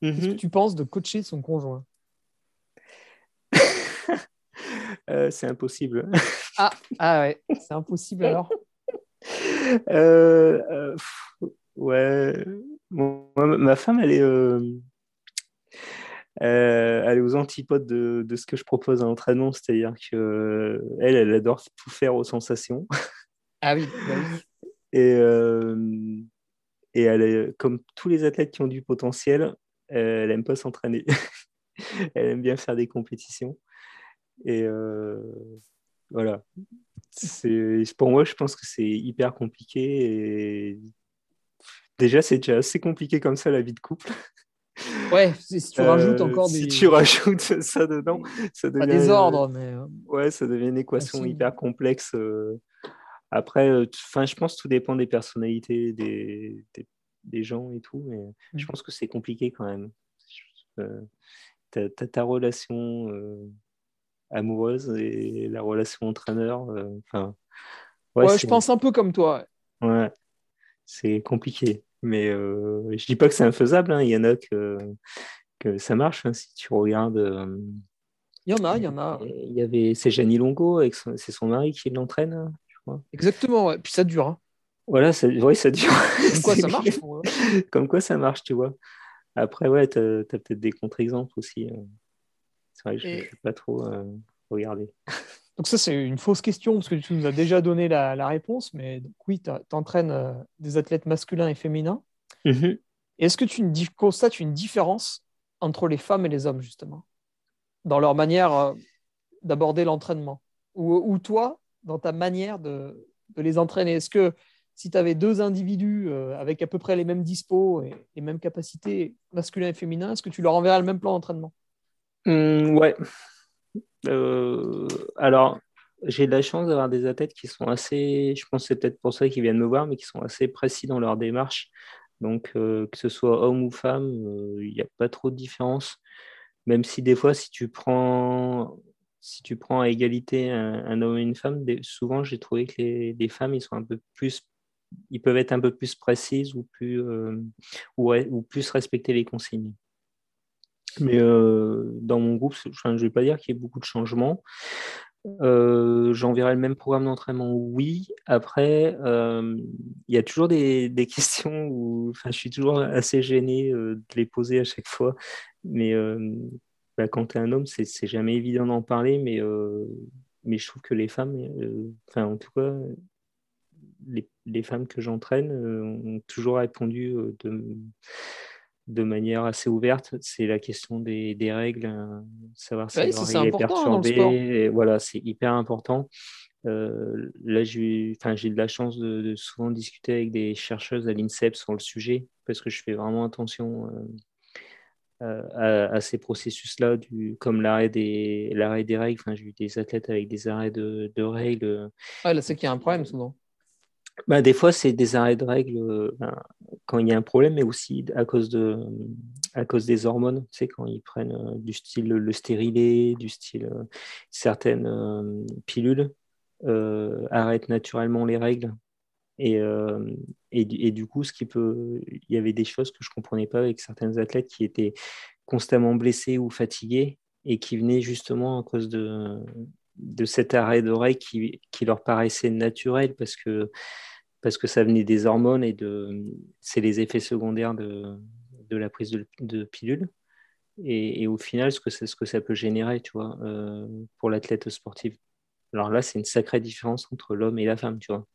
qu'est-ce que mhm. tu penses de coacher son conjoint? Euh, C'est impossible. ah, ah ouais, c'est impossible alors euh, euh, Ouais ma femme, elle est, elle est aux antipodes de, de, ce que je propose à l'entraînement, c'est-à-dire que elle, elle adore tout faire aux sensations. Ah oui. Bah et, et elle est, comme tous les athlètes qui ont du potentiel, elle aime pas s'entraîner. elle aime bien faire des compétitions. Et voilà. C'est, pour moi, je pense que c'est hyper compliqué et Déjà, c'est déjà assez compliqué comme ça la vie de couple. Ouais, si tu rajoutes euh, encore des. Si tu rajoutes ça dedans, ça devient. Pas des ordres, mais. Euh, ouais, ça devient une équation hyper complexe. Euh. Après, enfin, je pense que tout dépend des personnalités, des, des, gens et tout, mais je mm. pense que c'est compliqué quand même. as, ta relation amoureuse et la relation entraîneur. Enfin. ouais, je pense un peu comme toi. Ouais, c'est compliqué. Mais euh, je dis pas que c'est infaisable. Hein. Il y en a que, que ça marche. Hein, si tu regardes. Euh, il y en a, il y en a. Il y avait, c'est Janie Longo, c'est son mari qui l'entraîne, hein, je crois. Exactement, ouais. puis ça dure. Voilà, ça, oui, ça dure. Comme quoi ça marche. Comme quoi ça marche, tu vois. Après, ouais, tu as, peut-être des contre-exemples aussi. Hein. C'est vrai que je ne vais pas trop euh, regarder. Donc ça, c'est une fausse question, parce que tu nous as déjà donné la, réponse, mais oui, tu entraînes euh, des athlètes masculins et féminins. Mm-hmm. Est-ce que tu constates une différence entre les femmes et les hommes, justement, dans leur manière euh, d'aborder l'entraînement? Ou, toi, dans ta manière de, les entraîner? Est-ce que si tu avais deux individus euh, avec à peu près les mêmes dispos et les mêmes capacités, masculins et féminins, est-ce que tu leur enverrais le même plan d'entraînement? Mmh, Ouais. Euh, alors, j'ai de la chance d'avoir des athlètes qui sont assez, je pense que c'est peut-être pour ça qu'ils viennent me voir, mais qui sont assez précis dans leur démarche. Donc, euh, que ce soit homme ou femme, il n'y a pas trop de différence. Même si des fois, si tu prends si tu prends à égalité un, homme et une femme, souvent j'ai trouvé que les, femmes ils sont un peu plus, ils peuvent être un peu plus précises ou plus euh, ou, plus respecter les consignes. Mais euh, dans mon groupe, je ne vais pas dire qu'il y ait beaucoup de changements. Euh, J'enverrai le même programme d'entraînement, oui. Après, il y a toujours des, questions où je suis toujours assez gêné de les poser à chaque fois. Mais bah, quand tu es un homme, c'est jamais évident d'en parler, mais, mais je trouve que les femmes, en tout cas, les, les femmes que j'entraîne euh, ont toujours répondu de, de manière assez ouverte. C'est la question des, des règles, savoir si leur est perturbée. Voilà, c'est hyper important. là, j'ai de la chance de, de, souvent discuter avec des chercheuses à l'INSEP sur le sujet parce que je fais vraiment attention euh, à, ces processus-là, comme l'arrêt des, des règles. J'ai eu des athlètes avec des arrêts de, de règles. Ah, là, c'est qu'il y a un problème souvent. Bah, des fois, c'est des arrêts de règles ben, quand il y a un problème, mais aussi à cause, de, à cause des hormones. Tu sais, quand ils prennent euh, du style le stérilet, du style euh, certaines pilules, arrêtent naturellement les règles. Et, et, du coup, ce qui peut, il y avait des choses que je ne comprenais pas avec certains athlètes qui étaient constamment blessés ou fatigués et qui venaient justement à cause de, de cet arrêt d'oreille qui, qui, leur paraissait naturel parce que, parce que ça venait des hormones et de, c'est les effets secondaires de, de la prise de, de pilules. Et, et, au final, ce que, ce que ça peut générer, tu vois, euh, pour l'athlète sportif. Alors là, c'est une sacrée différence entre l'homme et la femme, tu vois.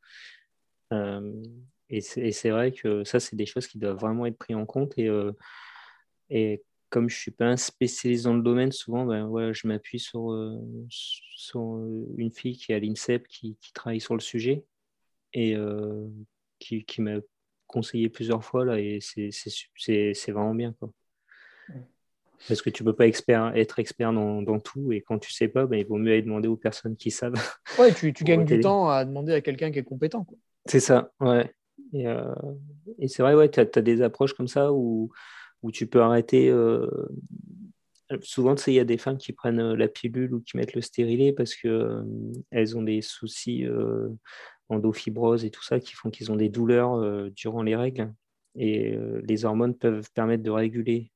Euh, et c'est vrai que ça, c'est des choses qui doivent vraiment être prises en compte. Et, euh, et comme je ne suis pas un spécialiste dans le domaine, souvent, ben, je m'appuie sur, euh, sur, une fille qui est à l'INSEP qui, qui, travaille sur le sujet et euh, qui, qui m'a conseillé plusieurs fois là, et c'est vraiment bien. Quoi. Parce que tu ne peux pas expert, être expert dans, dans, tout et quand tu ne sais pas, ben, il vaut mieux aller demander aux personnes qui savent. Ouais, tu, tu gagnes du temps à demander à quelqu'un qui est compétent. C'est ça, ouais. Et, euh, et c'est vrai, ouais, tu as, des approches comme ça où, où tu peux arrêter. Euh, souvent, il y a des femmes qui prennent euh, la pilule ou qui mettent le stérilet parce qu'elles elles ont des soucis endofibrose et tout ça qui font qu'ils ont des douleurs durant les règles. Et les hormones peuvent permettre de réguler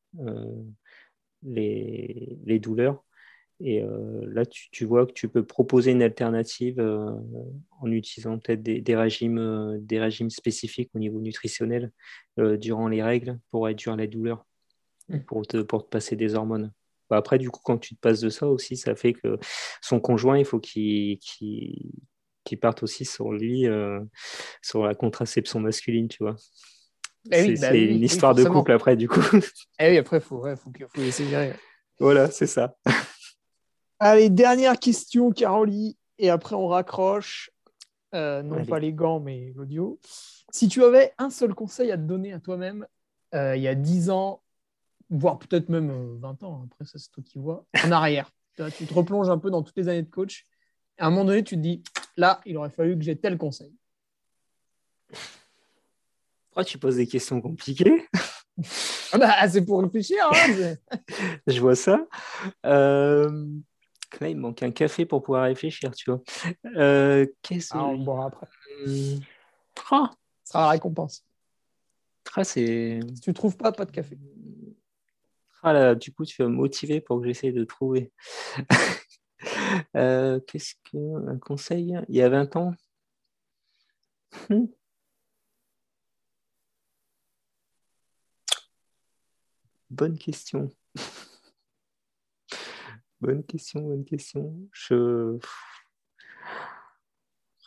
les douleurs. Et euh, là, tu, vois que tu peux proposer une alternative euh, en utilisant peut-être des, régimes, euh, des régimes spécifiques au niveau nutritionnel durant les règles pour réduire la douleur, mm. pour te, pour te passer des hormones. Bah, après, du coup, quand tu te passes de ça aussi, ça fait que son conjoint, il faut qu'il parte aussi sur lui, sur la contraception masculine, tu vois. Eh c'est bah une histoire de couple après, du coup. Eh oui, après, il faut, faut, faut essayer. Voilà, c'est ça. Allez, dernière question, Caroline, et après on raccroche. Euh, non pas les gants, mais l'audio. Si tu avais un seul conseil à te donner à toi-même euh, il y a 10 ans, voire peut-être même 20 euh, ans, après ça c'est toi qui vois, en arrière, tu te replonges un peu dans toutes les années de coach, et à un moment donné tu te dis, là, il aurait fallu que j'ai tel conseil. Pourquoi tu poses des questions compliquées ah bah, C'est pour réfléchir. Hein, Je vois ça là, il manque un café pour pouvoir réfléchir, tu vois. Euh, qu'est-ce ah, on boira après. Euh... Ah. Ça sera la récompense. Ah. Si tu trouves pas, pas de café. Ah là, du coup, tu vas me motiver pour que j'essaie de trouver. euh, qu'est-ce que... Un conseil? Il y a 20 ans? Bonne question. Bonne question, bonne question. Je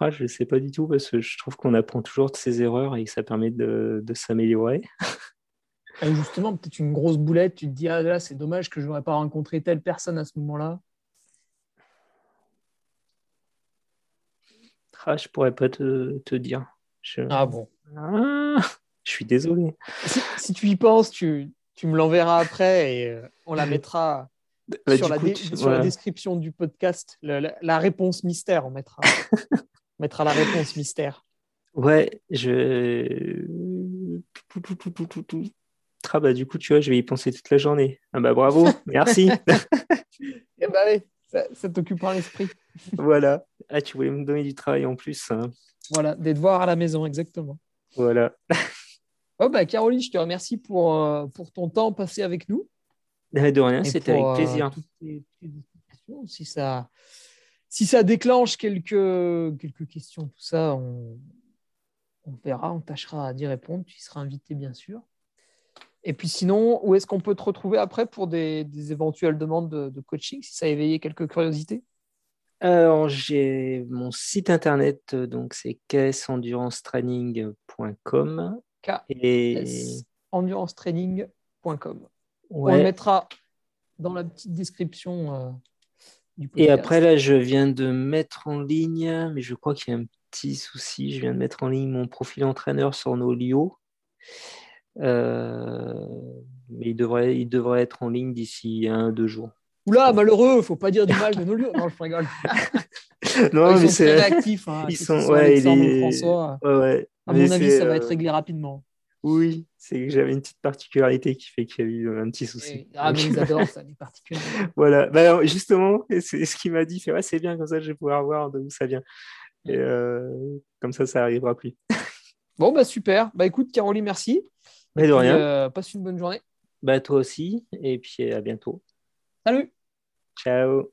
ah, je ne sais pas du tout parce que je trouve qu'on apprend toujours de ses erreurs et que ça permet de, s'améliorer. justement, peut-être une grosse boulette, tu te dis, ah là, c'est dommage que je n'aurais pas rencontré telle personne à ce moment-là. Ah, je pourrais pas te, dire. Ah bon. Ah, je suis désolé. Si, tu y penses, tu, me l'enverras après et euh, on la mettra bah, sur, la, description du podcast. La, réponse mystère, on mettra. mettra la réponse mystère. Ouais, je. Ah bah du coup, tu vois, je vais y penser toute la journée. Ah bah bravo, merci. Eh bah oui, ça, ça t'occupera l'esprit. voilà. Ah, tu voulais me donner du travail en plus. Hein. Voilà, des devoirs à la maison, exactement. Voilà. oh bah Caroline, je te remercie pour, euh, pour ton temps passé avec nous. De rien, c'était avec plaisir. Euh, si ça, si ça déclenche quelques, quelques questions, tout ça, on, on verra, on tâchera d'y répondre. Tu seras invité, bien sûr. Et puis sinon, où est-ce qu'on peut te retrouver après pour des, éventuelles demandes de, coaching, si ça a éveillé quelques curiosités? Alors, j'ai mon site internet, donc c'est ksendurancetraining.com. Et... On le mettra dans la petite description euh, et après, là, je viens de mettre en ligne, mais je crois qu'il y a un petit souci. Je viens de mettre en ligne mon profil entraîneur sur Nolio. Euh, mais il devrait, il devrait être en ligne d'ici un, deux jours. Oula, malheureux, faut pas dire du mal de Nolio. Non, je rigole. non, ils mais sont très réactifs. Hein, ils sont, ouais, François. Ouais, ouais. À mon avis, ça va être euh, réglé rapidement. Oui, c'est que j'avais une petite particularité qui fait qu'il y a eu un petit souci. Ah, mais ils adorent ça, les particularités. voilà, bah, justement, c'est ce qu'il m'a dit, c'est ouais, c'est bien, comme ça je vais pouvoir voir d'où ça vient. Et euh, comme ça, ça n'arrivera plus. bon, bah super. Bah écoute, Caroline, merci. Mais de rien. Euh, passe une bonne journée. Bah toi aussi, et puis à bientôt. Salut. Ciao.